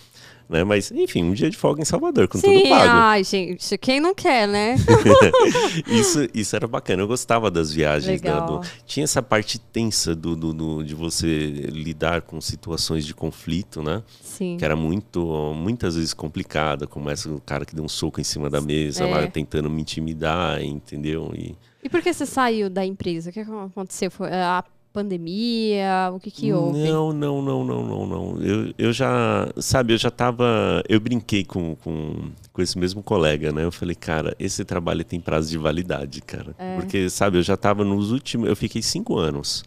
Né? Mas, enfim, um dia de folga em Salvador, com Sim, tudo pago. Ai, gente, quem não quer, né? isso, isso era bacana, eu gostava das viagens. Né? Do, tinha essa parte tensa do, do, do, de você lidar com situações de conflito, né? Sim. Que era muito, muitas vezes complicada, como essa o cara que deu um soco em cima da mesa, é. lá tentando me intimidar, entendeu? E, e por que você saiu da empresa? O que aconteceu? Foi a pandemia? O que que houve? Não, não, não, não, não, não. Eu, eu já, sabe, eu já tava, eu brinquei com, com, com esse mesmo colega, né? Eu falei, cara, esse trabalho tem prazo de validade, cara. É. Porque, sabe, eu já tava nos últimos, eu fiquei cinco anos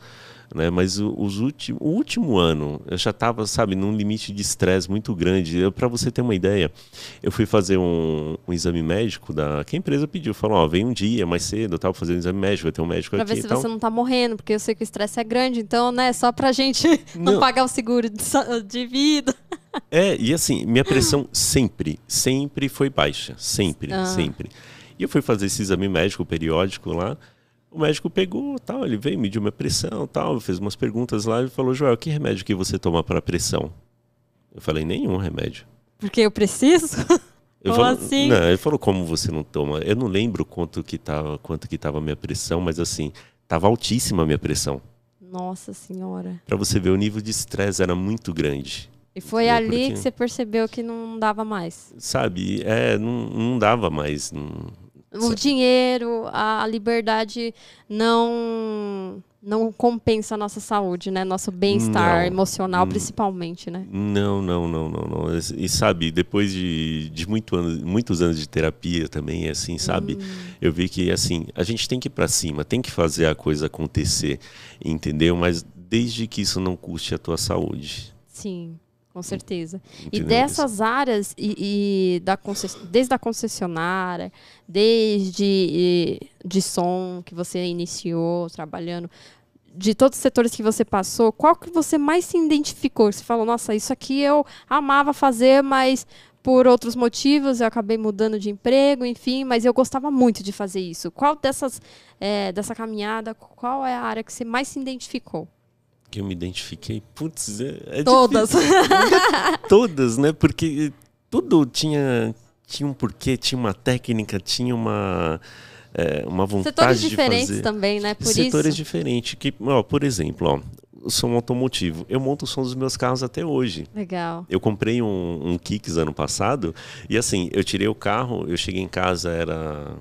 né? Mas os o último ano eu já estava, sabe, num limite de estresse muito grande. Para você ter uma ideia, eu fui fazer um, um, exame médico da que a empresa pediu, falou, ó, vem um dia mais cedo, tal, fazer um exame médico, vai ter um médico pra aqui. Para ver se você não está morrendo, porque eu sei que o estresse é grande, então, né, só pra gente não, não pagar o seguro de, de vida. É, e assim, minha pressão sempre, sempre foi baixa, sempre, ah. sempre. E eu fui fazer esse exame médico periódico lá. O médico pegou, tal, ele veio, mediu minha pressão, tal, fez umas perguntas lá e falou: "Joel, que remédio que você toma para pressão?" Eu falei: "Nenhum remédio." Porque eu preciso? Eu Como falo, assim? Não, ele falou: "Como você não toma?" Eu não lembro quanto que tava, quanto que tava a minha pressão, mas assim, tava altíssima a minha pressão. Nossa senhora. Para você ver o nível de estresse era muito grande. E foi ali Porque, que você percebeu que não dava mais. Sabe, é, não, não dava mais. Não, o dinheiro, a liberdade não não compensa a nossa saúde, né? Nosso bem-estar emocional, principalmente, né? Não, não, não, não, não. E sabe, depois de, de muito anos, muitos anos de terapia também, assim, sabe? Hum. Eu vi que, assim, a gente tem que ir para cima, tem que fazer a coisa acontecer, entendeu? Mas desde que isso não custe a tua saúde. Sim. Com certeza. E dessas áreas, e, e da desde a concessionária, desde de som que você iniciou trabalhando, de todos os setores que você passou, qual que você mais se identificou? Você falou, nossa, isso aqui eu amava fazer, mas por outros motivos eu acabei mudando de emprego, enfim, mas eu gostava muito de fazer isso. Qual dessas, é, dessa caminhada, qual é a área que você mais se identificou? Que eu me identifiquei, putz, é, é todas. todas, né? Porque tudo tinha tinha um porquê, tinha uma técnica, tinha uma é, uma vontade Setores de diferentes fazer. também, né? Por Setores isso. diferentes que, ó, por exemplo, ó, som automotivo. Eu monto o som dos meus carros até hoje. Legal. Eu comprei um, um Kicks ano passado e assim, eu tirei o carro, eu cheguei em casa, era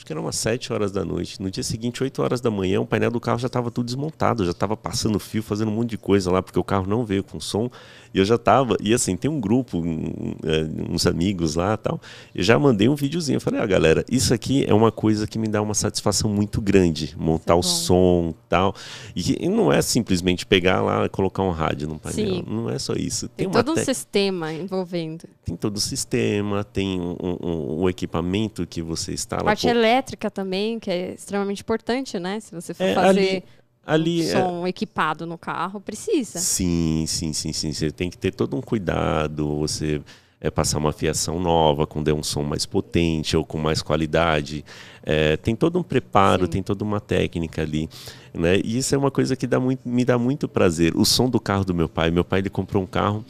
acho que era umas 7 horas da noite. No dia seguinte, 8 horas da manhã, o painel do carro já estava tudo desmontado, já estava passando fio, fazendo um monte de coisa lá, porque o carro não veio com som. E eu já estava. E assim, tem um grupo, um, é, uns amigos lá tal. Eu já mandei um videozinho. Eu falei, ah, galera, isso aqui é uma coisa que me dá uma satisfação muito grande. Montar é o som tal. E, e não é simplesmente pegar lá e colocar um rádio no painel. Sim. Não é só isso. Tem, tem todo um sistema envolvendo. Tem todo o sistema, tem um, um, um equipamento que você instala. Parte Pô, elétrica também, que é extremamente importante, né? Se você for é, fazer. Ali, ali um som é... equipado no carro, precisa. Sim, sim, sim, sim. Você tem que ter todo um cuidado. Você é, passar uma fiação nova, com um som mais potente ou com mais qualidade. É, tem todo um preparo, Sim. tem toda uma técnica ali. Né? E isso é uma coisa que dá muito, me dá muito prazer. O som do carro do meu pai. Meu pai ele comprou um carro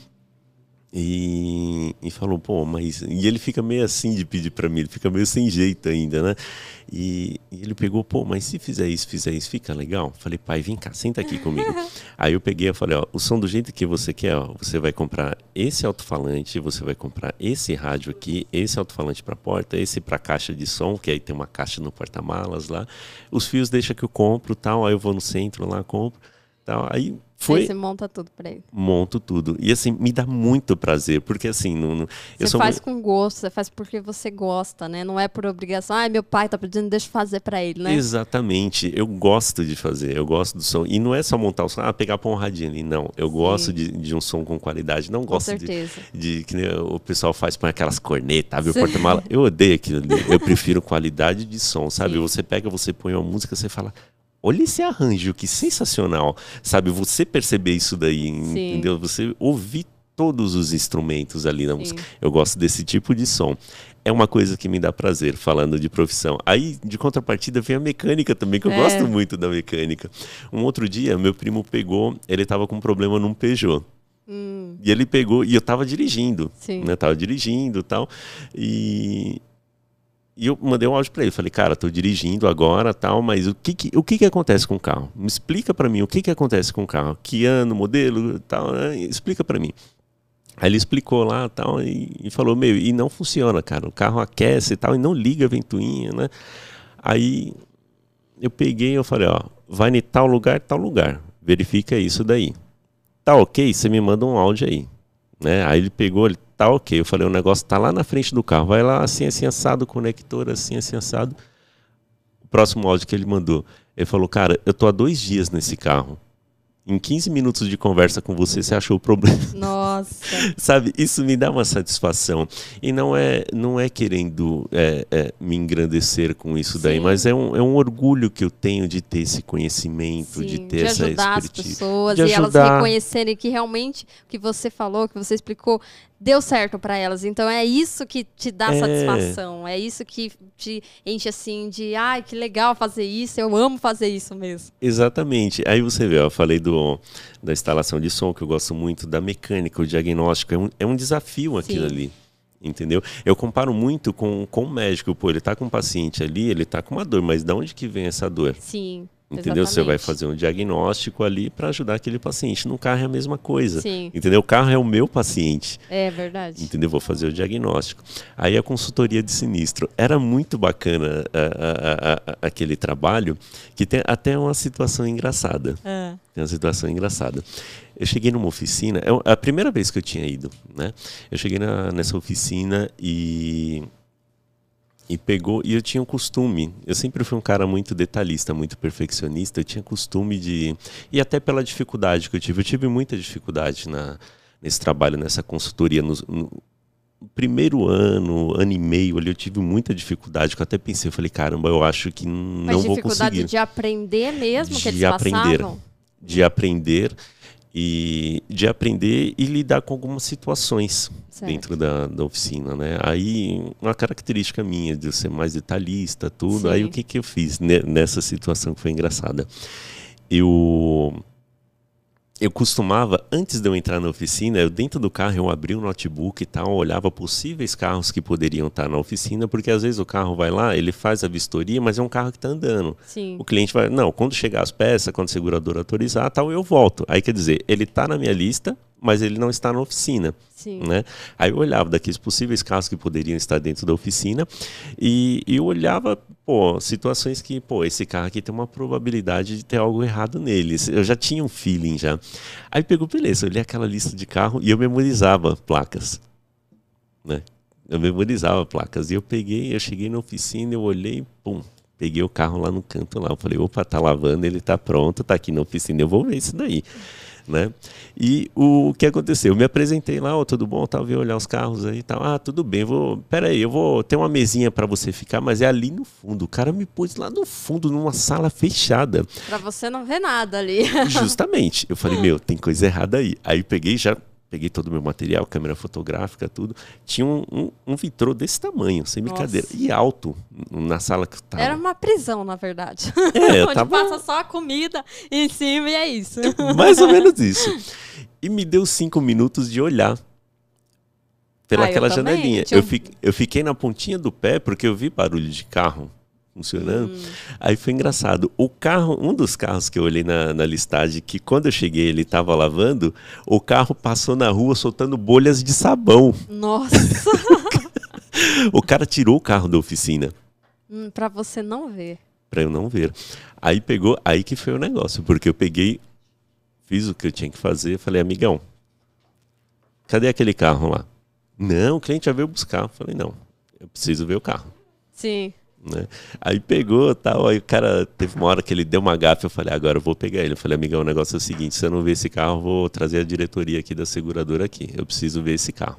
e, e, falou, pô, mas. E ele fica meio assim de pedir para mim, ele fica meio sem jeito ainda, né? E, e, ele pegou, pô, mas se fizer isso, fizer isso, fica legal? Falei, pai, vem cá, senta aqui comigo. Aí eu peguei e falei, ó, o som do jeito que você quer, ó, você vai comprar esse alto-falante, você vai comprar esse rádio aqui, esse alto-falante para porta, esse para caixa de som, que aí tem uma caixa no porta-malas lá. Os fios deixa que eu compro, tal, aí eu vou no centro lá, compro, tal. Aí foi. Aí você monta tudo pra ele. Monto tudo. E assim, me dá muito prazer, porque assim. Não, não você faz com gosto, você faz porque você gosta, né? Não é por obrigação. Ai, meu pai tá pedindo, deixa eu fazer pra ele, né? Exatamente. Eu gosto de fazer, eu gosto do som. E não é só montar o som, ah, pegar pra um radinho ali. Não. Eu Sim. gosto de, de, um som com qualidade. Não com gosto certeza. de, de. que o pessoal faz com aquelas cornetas, abre o porta-mala. Eu odeio aquilo ali. Eu prefiro qualidade de som, sabe? Sim. Você pega, você põe uma música, você fala olha esse arranjo, que sensacional. Sabe, você perceber isso daí, Sim. entendeu? Você ouvir todos os instrumentos ali na Sim. música. Eu gosto desse tipo de som. É uma coisa que me dá prazer, falando de profissão. Aí, de contrapartida, vem a mecânica também, que eu é. gosto muito da mecânica. Um outro dia, meu primo pegou, ele estava com um problema num Peugeot. Hum. E ele pegou, e eu estava dirigindo, Sim. né? Tava dirigindo tal, e e eu mandei um áudio para ele, falei, cara, tô dirigindo agora, tal, mas o que que, o que, que acontece com o carro? Me explica para mim o que que acontece com o carro, que ano, modelo, tal, né? explica para mim. Aí ele explicou lá, tal, e, e, falou, meu, e não funciona, cara, o carro aquece e tal, e não liga a ventoinha, né? Aí eu peguei, eu falei, ó, vai em tal lugar, tal lugar, verifica isso daí. Tá ok? Você me manda um áudio aí. Né? Aí ele pegou, ele tá ok. Eu falei, o negócio tá lá na frente do carro. Vai lá assim, assim, assado, conector, assim, assim, assado. O próximo áudio que ele mandou. Ele falou, cara, eu tô há dois dias nesse carro em 15 minutos de conversa com você, você achou o problema. Nossa. Sabe, isso me dá uma satisfação. E não é, não é querendo é, é, me engrandecer com isso Sim. daí, mas é um, é um orgulho que eu tenho de ter esse conhecimento, Sim, de ter de essa ajudar as pessoas de e elas reconhecerem que realmente o que você falou, que você explicou, deu certo para elas. Então é isso que te dá é... satisfação, é isso que te enche assim de, ai, que legal fazer isso, eu amo fazer isso mesmo. Exatamente. Aí você vê, eu falei do, da instalação de som, que eu gosto muito, da mecânica, o diagnóstico, é um, é um desafio aquilo Sim. ali. Entendeu? Eu comparo muito com, com o médico, pô, ele tá com um paciente ali, ele tá com uma dor, mas de onde que vem essa dor? Sim. Entendeu? Exatamente. Você vai fazer um diagnóstico ali para ajudar aquele paciente. No carro é a mesma coisa. Sim. Entendeu? O carro é o meu paciente. É verdade. Entendeu? Vou fazer o diagnóstico. Aí a consultoria de sinistro. Era muito bacana a, a, a, aquele trabalho, que tem até uma situação engraçada. É. Tem uma situação engraçada. Eu cheguei numa oficina, é a primeira vez que eu tinha ido, né? Eu cheguei na, nessa oficina e e pegou e eu tinha um costume. Eu sempre fui um cara muito detalhista muito perfeccionista. Eu tinha costume de e até pela dificuldade que eu tive. Eu tive muita dificuldade na nesse trabalho nessa consultoria. No, no primeiro ano ano e meio ali eu tive muita dificuldade que eu até pensei eu falei caramba eu acho que não Mas vou conseguir. dificuldade de aprender mesmo de que eles aprender. passavam? de aprender e de aprender e lidar com algumas situações certo. dentro da, da oficina, né? Aí uma característica minha de ser mais detalhista, tudo. Sim. Aí o que que eu fiz nessa situação que foi engraçada? Eu eu costumava, antes de eu entrar na oficina, eu dentro do carro eu abria o notebook e tal, olhava possíveis carros que poderiam estar na oficina, porque às vezes o carro vai lá, ele faz a vistoria, mas é um carro que está andando. Sim. O cliente vai, não, quando chegar as peças, quando a seguradora autorizar, tal, eu volto. Aí quer dizer, ele está na minha lista, mas ele não está na oficina. Sim. Né? Aí eu olhava daqueles possíveis carros que poderiam estar dentro da oficina e, e eu olhava, pô, situações que, pô, esse carro aqui tem uma probabilidade de ter algo errado nele. Eu já tinha um feeling já. Aí pegou, beleza, eu olhei aquela lista de carro e eu memorizava placas, né? Eu memorizava placas e eu peguei, eu cheguei na oficina, eu olhei, pum, peguei o carro lá no canto lá. Eu falei, opa, tá lavando, ele tá pronto, tá aqui na oficina, eu vou ver isso daí né? E o que aconteceu? Eu me apresentei lá, oh, tudo bom, tal, vi olhar os carros aí e tal. Ah, tudo bem, vou. Pera aí, eu vou ter uma mesinha para você ficar, mas é ali no fundo. O cara me pôs lá no fundo, numa sala fechada. Para você não ver nada ali. Justamente. Eu falei, meu, tem coisa errada aí. Aí peguei já peguei todo o meu material, câmera fotográfica, tudo. Tinha um, um, um vitrô desse tamanho, sem Nossa. brincadeira. E alto, na sala que eu tava. Era uma prisão, na verdade. É, Onde tava... passa só a comida em cima e é isso. Mais ou menos isso. E me deu cinco minutos de olhar pelaquela ah, janelinha. Eu, fiquei, eu fiquei na pontinha do pé porque eu vi barulho de carro funcionando. Hum. Aí foi engraçado. O carro, um dos carros que eu olhei na, na listagem, que quando eu cheguei ele estava lavando, o carro passou na rua soltando bolhas de sabão. Nossa! o cara tirou o carro da oficina. Hum, para você não ver. Para eu não ver. Aí pegou, aí que foi o negócio, porque eu peguei, fiz o que eu tinha que fazer, falei, amigão, cadê aquele carro lá? Não, o cliente já veio buscar. Eu falei, não, eu preciso ver o carro. Sim. Né? Aí pegou tal, aí o cara teve uma hora que ele deu uma gafe, eu falei, agora eu vou pegar ele. Eu falei, amigão, o negócio é o seguinte, se eu não ver esse carro, eu vou trazer a diretoria aqui da seguradora aqui. Eu preciso ver esse carro.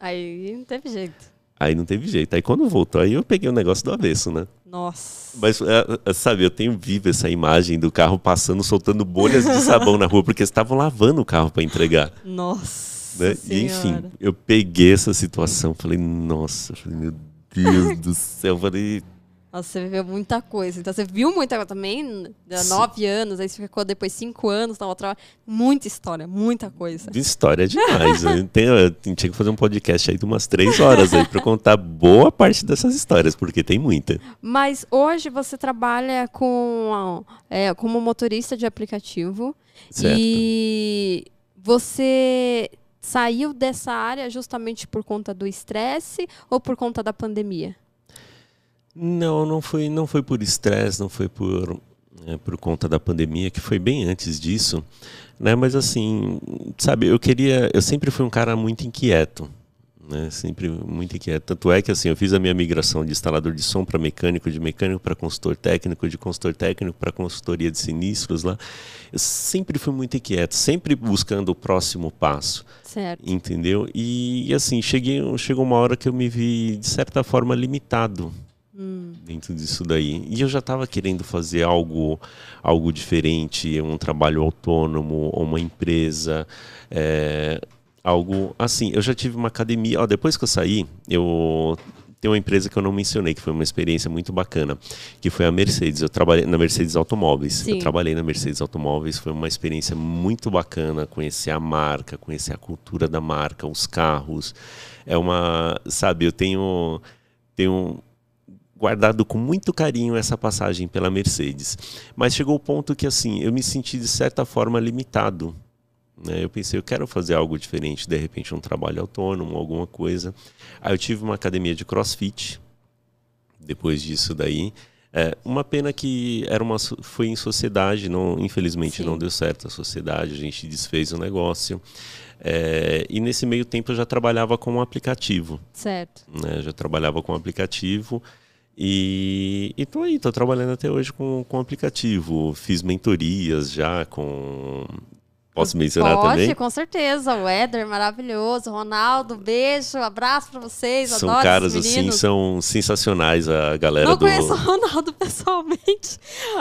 Aí não teve jeito. Aí não teve jeito. Aí quando voltou, aí eu peguei o negócio do avesso, né? Nossa. Mas, é, é, sabe, eu tenho vivo essa imagem do carro passando, soltando bolhas de sabão na rua, porque estavam lavando o carro para entregar. Nossa. Né? E, enfim, eu peguei essa situação, falei, nossa, falei, meu Deus do céu, falei, nossa, você viveu muita coisa. Então você viu muita coisa também, nove anos, aí você ficou depois cinco anos na outra. Muita história, muita coisa. De história demais. eu, tenho, eu tinha que fazer um podcast aí de umas três horas aí para contar boa parte dessas histórias, porque tem muita. Mas hoje você trabalha com é, como motorista de aplicativo. Certo. E você saiu dessa área justamente por conta do estresse ou por conta da pandemia? Não, não foi, não foi por estresse, não foi por, é, por conta da pandemia, que foi bem antes disso, né? Mas assim, sabe, eu queria, eu sempre fui um cara muito inquieto, né? Sempre muito inquieto. Tanto é que assim, eu fiz a minha migração de instalador de som para mecânico, de mecânico para consultor técnico, de consultor técnico para consultoria de sinistros lá. Eu sempre fui muito inquieto, sempre buscando o próximo passo. Certo. Entendeu? E, e assim, cheguei, chegou uma hora que eu me vi de certa forma limitado hum. dentro disso daí. E eu já estava querendo fazer algo, algo diferente, um trabalho autônomo, uma empresa, é, algo assim. Eu já tive uma academia. Ó, depois que eu saí, eu tem uma empresa que eu não mencionei, que foi uma experiência muito bacana, que foi a Mercedes. Eu trabalhei na Mercedes Automóveis. Sim. Eu trabalhei na Mercedes Automóveis, foi uma experiência muito bacana, conhecer a marca, conhecer a cultura da marca, os carros. É uma, sabe, eu tenho tenho guardado com muito carinho essa passagem pela Mercedes. Mas chegou o ponto que assim, eu me senti de certa forma limitado. Né? Eu pensei, eu quero fazer algo diferente, de repente um trabalho autônomo, alguma coisa. Aí eu tive uma academia de CrossFit. Depois disso daí, é, uma pena que era uma, foi em sociedade, não, infelizmente Sim. não deu certo a sociedade, a gente desfez o negócio. É, e nesse meio tempo eu já trabalhava com um aplicativo. Certo. Né? Já trabalhava com um aplicativo. E, estou aí, estou trabalhando até hoje com, com aplicativo. Fiz mentorias já com Posso mencionar Pode, também? com certeza. O Éder, maravilhoso. Ronaldo, beijo, abraço para vocês. São caras assim, são sensacionais a galera Não do... conheço o Ronaldo pessoalmente,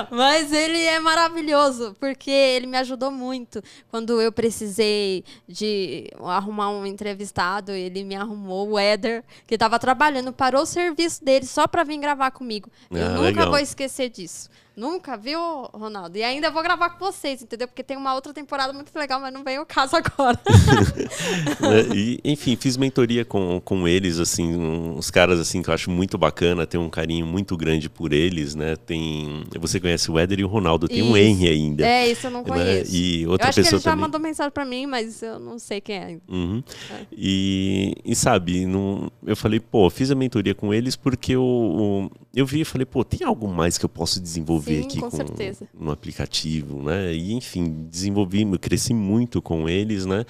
mas ele é maravilhoso, porque ele me ajudou muito. Quando eu precisei de arrumar um entrevistado, ele me arrumou. O Éder, que estava trabalhando, parou o serviço dele só para vir gravar comigo. Eu ah, nunca legal. vou esquecer disso. Nunca viu, Ronaldo? E ainda vou gravar com vocês, entendeu? Porque tem uma outra temporada muito legal, mas não vem o caso agora. Né, e, enfim, fiz mentoria com, com eles, assim, uns caras assim que eu acho muito bacana, tenho um carinho muito grande por eles, né? Tem. Você conhece o Éder e o Ronaldo, tem isso. um Henry ainda. É, isso eu não né? conheço. Né? E outra eu acho pessoa que ele já também. mandou mensagem pra mim, mas eu não sei quem é. Uhum. é. E, e sabe, não, eu falei, pô, fiz a mentoria com eles porque eu, eu vi e falei, pô, tem algo mais que eu posso desenvolver Sim, aqui com, com no aplicativo, né? E enfim, desenvolvi, cresci muito com eles, né?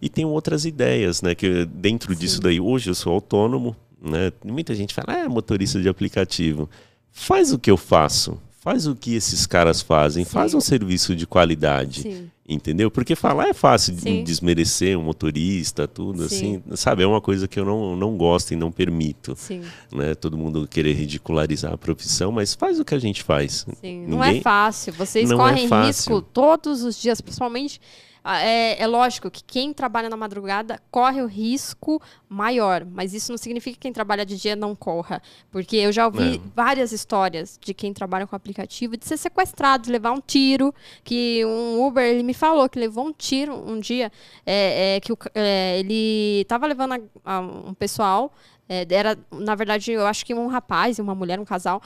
E tenho outras ideias, né? Que dentro Sim. disso daí, hoje eu sou autônomo, né? Muita gente fala, ah, motorista de aplicativo. Faz o que eu faço, faz o que esses caras fazem, Sim. faz um serviço de qualidade. Sim. Entendeu? Porque falar é fácil de Sim. desmerecer um motorista, tudo Sim. assim, sabe? É uma coisa que eu não, não gosto e não permito, Sim, né? Todo mundo querer ridicularizar a profissão, mas faz o que a gente faz. sim. Não é Ninguém- fácil. Vocês Não é correm fácil. risco todos os dias, principalmente. Ah, É, é lógico que quem trabalha na madrugada corre o risco maior, mas isso não significa que quem trabalha de dia não corra. Porque eu já ouvi É. várias histórias de quem trabalha com aplicativo de ser sequestrado, de levar um tiro. Que um Uber, ele me falou que levou um tiro um dia, é, é, que o é, ele tava levando a- a um pessoal, é, era, na verdade, eu acho que um rapaz e uma mulher, um casal.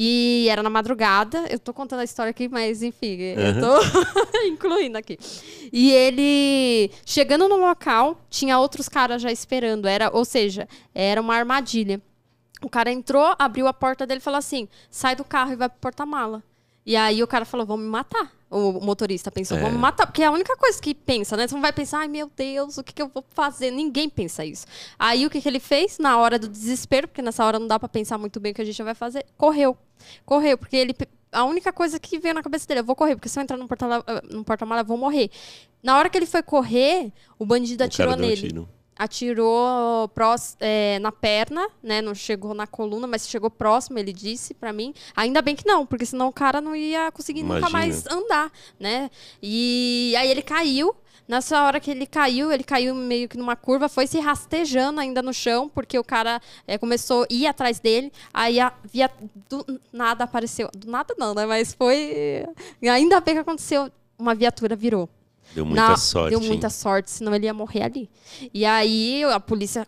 E era na madrugada. Eu tô contando a história aqui, mas enfim, eu tô incluindo aqui. E ele, chegando no local, tinha outros caras já esperando. Era, ou seja, era uma armadilha. O cara entrou, abriu a porta dele e falou assim: sai do carro e vai pro porta-mala. E aí o cara falou: vão me matar. O motorista pensou: É. vão me matar. Porque é a única coisa que pensa, né? Você não vai pensar: ai meu Deus, o que, que eu vou fazer? Ninguém pensa isso. Aí o que, que ele fez? Na hora do desespero, porque nessa hora não dá pra pensar muito bem o que a gente vai fazer, correu. Correu, porque ele. A única coisa que veio na cabeça dele, eu vou correr, porque se eu entrar no porta-mala, porta-mala, eu vou morrer. Na hora que ele foi correr, o bandido O atirou um nele tiro. Atirou é, na perna, né? Não chegou na coluna, mas chegou próximo, ele disse pra mim. Ainda bem que não, porque senão o cara não ia conseguir nunca Imagina. mais andar, né? E aí ele caiu. Nessa hora que ele caiu, ele caiu meio que numa curva, foi se rastejando ainda no chão, porque o cara é, começou a ir atrás dele. Aí a via do nada apareceu. Do nada não, né? Mas foi. Ainda bem que aconteceu. Uma viatura virou. Deu muita Na- sorte. Deu muita sorte, senão ele ia morrer ali. E aí a polícia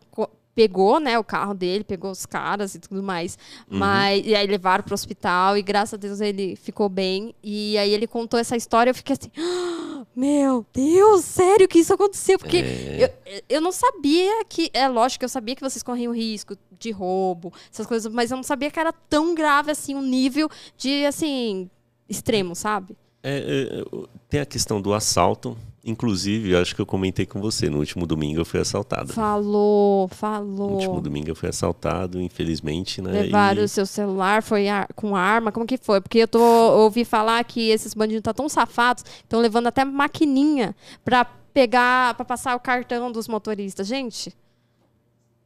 pegou, né, o carro dele, pegou os caras e tudo mais. Uhum. Mas e aí levaram pro hospital e graças a Deus ele ficou bem. E aí ele contou essa história, eu fiquei assim: "Ah, "Meu Deus, sério que isso aconteceu?" Porque É. eu, eu não sabia que, é lógico que eu sabia que vocês corriam risco de roubo, essas coisas, mas eu não sabia que era tão grave assim o nível de assim extremo, sabe? É, é, tem a questão do assalto. Inclusive, acho que eu comentei com você. No último domingo eu fui assaltado. Falou, No falou. último domingo eu fui assaltado, infelizmente, né? Levaram E- o seu celular, foi ar- com arma, como que foi? Porque eu tô ouvi falar que esses bandidos tá tão safados, estão levando até maquininha pra pegar, pra passar o cartão dos motoristas. Gente,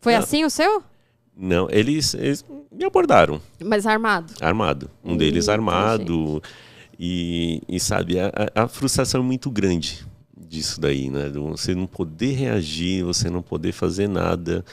foi Não. assim o seu? Não, eles, eles me abordaram, Mas armado. armado. Um deles Hum, armado. E, e sabe, a, a- frustração é muito grande disso daí, né? Você não poder reagir, você não poder fazer nada.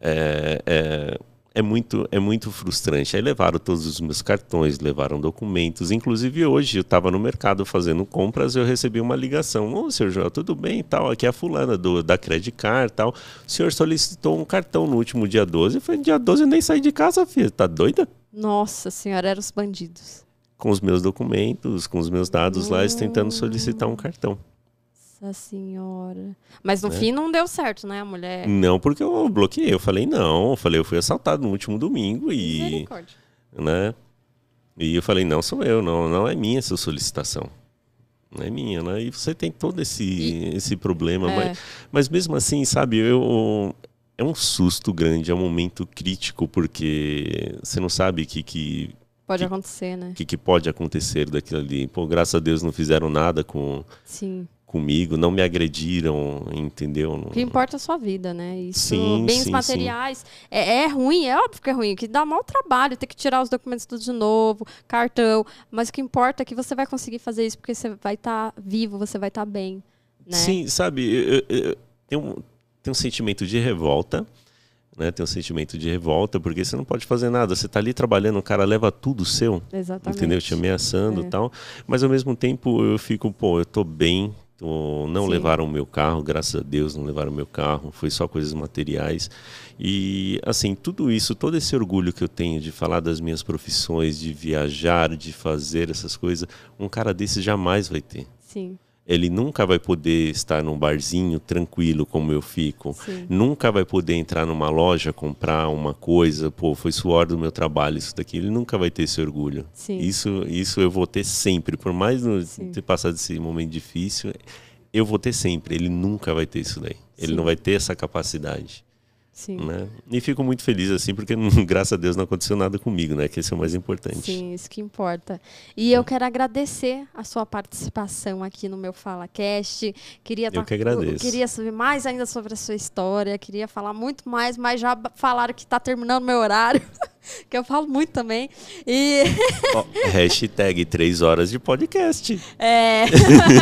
É, é, é muito, é muito frustrante. Aí levaram todos os meus cartões, levaram documentos. Inclusive hoje eu estava no mercado fazendo compras e eu recebi uma ligação. Ô, senhor Joel, tudo bem tal? Aqui é a fulana do, da Credit Card tal. O senhor solicitou um cartão no último dia 12. Eu falei, dia 12 eu nem saí de casa, filha. Tá doida? Nossa senhora, eram os bandidos. Com os meus documentos, com os meus dados lá, tentando solicitar um cartão. Nossa senhora. Mas no Né? fim não deu certo, né, a mulher? Não, porque eu bloqueei. Eu falei, não. Eu falei, eu fui assaltado no último domingo e... Né? E eu falei, não sou eu, não, não é minha essa solicitação. Não é minha, né? E você tem todo esse, esse problema. É. Mas, mas mesmo assim, sabe, eu, é um susto grande, é um momento crítico, porque você não sabe que, que, Pode que- acontecer, né? que, que pode acontecer daquilo ali. Pô, graças a Deus não fizeram nada com, Sim. comigo, não me agrediram, entendeu? O que importa é a sua vida, né? Isso, Sim, bens sim, materiais. É, é ruim, é óbvio que é ruim, que dá mau trabalho ter que tirar os documentos tudo de novo, cartão. Mas o que importa é que você vai conseguir fazer isso porque você vai estar vivo, você vai estar bem. Né? Sim, sabe, eu, eu- eu- tem, um, tem um sentimento de revolta, né? Tem um sentimento de revolta, porque você não pode fazer nada. Você está ali trabalhando, o cara leva tudo seu. Exatamente. Entendeu? Te ameaçando e é. tal. Mas ao mesmo tempo eu fico, pô, eu tô bem. Tô... Não Sim. levaram o meu carro, graças a Deus, não levaram o meu carro. Foi só coisas materiais. E, assim, tudo isso, todo esse orgulho que eu tenho de falar das minhas profissões, de viajar, de fazer essas coisas, um cara desse jamais vai ter. Sim ele nunca vai poder estar num barzinho tranquilo como eu fico. Sim. Nunca vai poder entrar numa loja comprar uma coisa, pô, foi suor do meu trabalho isso daqui. Ele nunca vai ter esse orgulho. Sim. Isso isso eu vou ter sempre, por mais ter passado esse momento difícil, eu vou ter sempre. Ele nunca vai ter isso daí. Ele Sim. não vai ter essa capacidade. Sim. Né? E fico muito feliz assim, porque graças a Deus não aconteceu nada comigo, né? Que esse é o mais importante. Sim, isso que importa. E eu quero agradecer a sua participação aqui no meu Fala Cast. Queria eu tá, que agradeço. Queria saber mais ainda sobre a sua história, queria falar muito mais, mas já falaram que está terminando meu horário. que eu falo muito também. E. Oh, hashtag três horas de podcast. É.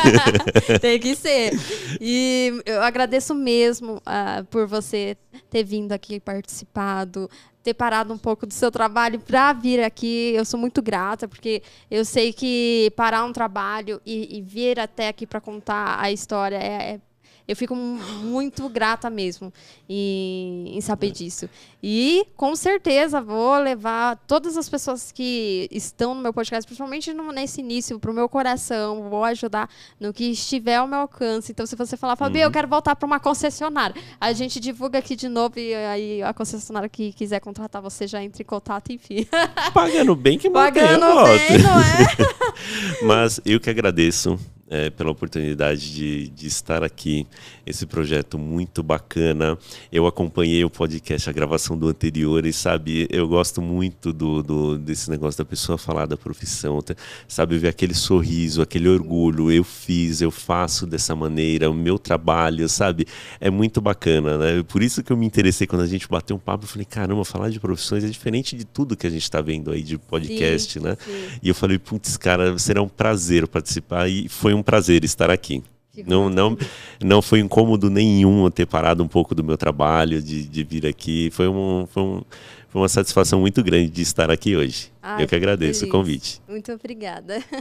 Tem que ser. E eu agradeço mesmo uh, por você ter vindo aqui participado, ter parado um pouco do seu trabalho para vir aqui. Eu sou muito grata, porque eu sei que parar um trabalho e, e vir até aqui para contar a história é, é eu fico muito grata mesmo em, em saber disso. E com certeza vou levar todas as pessoas que estão no meu podcast, principalmente no, nesse início, para o meu coração. Vou ajudar no que estiver ao meu alcance. Então, se você falar, Fabi, uhum. eu quero voltar para uma concessionária, a gente divulga aqui de novo e aí a concessionária que quiser contratar você já entra em contato, enfim. Pagando bem que Pagando bem, não é? Mas eu que agradeço é, pela oportunidade de, de estar aqui. Esse projeto muito bacana. Eu acompanhei o podcast, a gravação do anterior, e sabe, eu gosto muito do, do desse negócio da pessoa falar da profissão, sabe, ver aquele sorriso, aquele orgulho. Eu fiz, eu faço dessa maneira, o meu trabalho, sabe? É muito bacana, né? Por isso que eu me interessei quando a gente bateu um papo. Eu falei, caramba, falar de profissões é diferente de tudo que a gente está vendo aí de podcast, sim, né? Sim. E eu falei, putz, cara, será um prazer participar. E foi um um prazer estar aqui. Não, não, não foi incômodo nenhum ter parado um pouco do meu trabalho, de, de vir aqui. Foi, um, foi, um, foi uma satisfação muito grande de estar aqui hoje. Ai, Eu que agradeço feliz. o convite. Muito obrigada.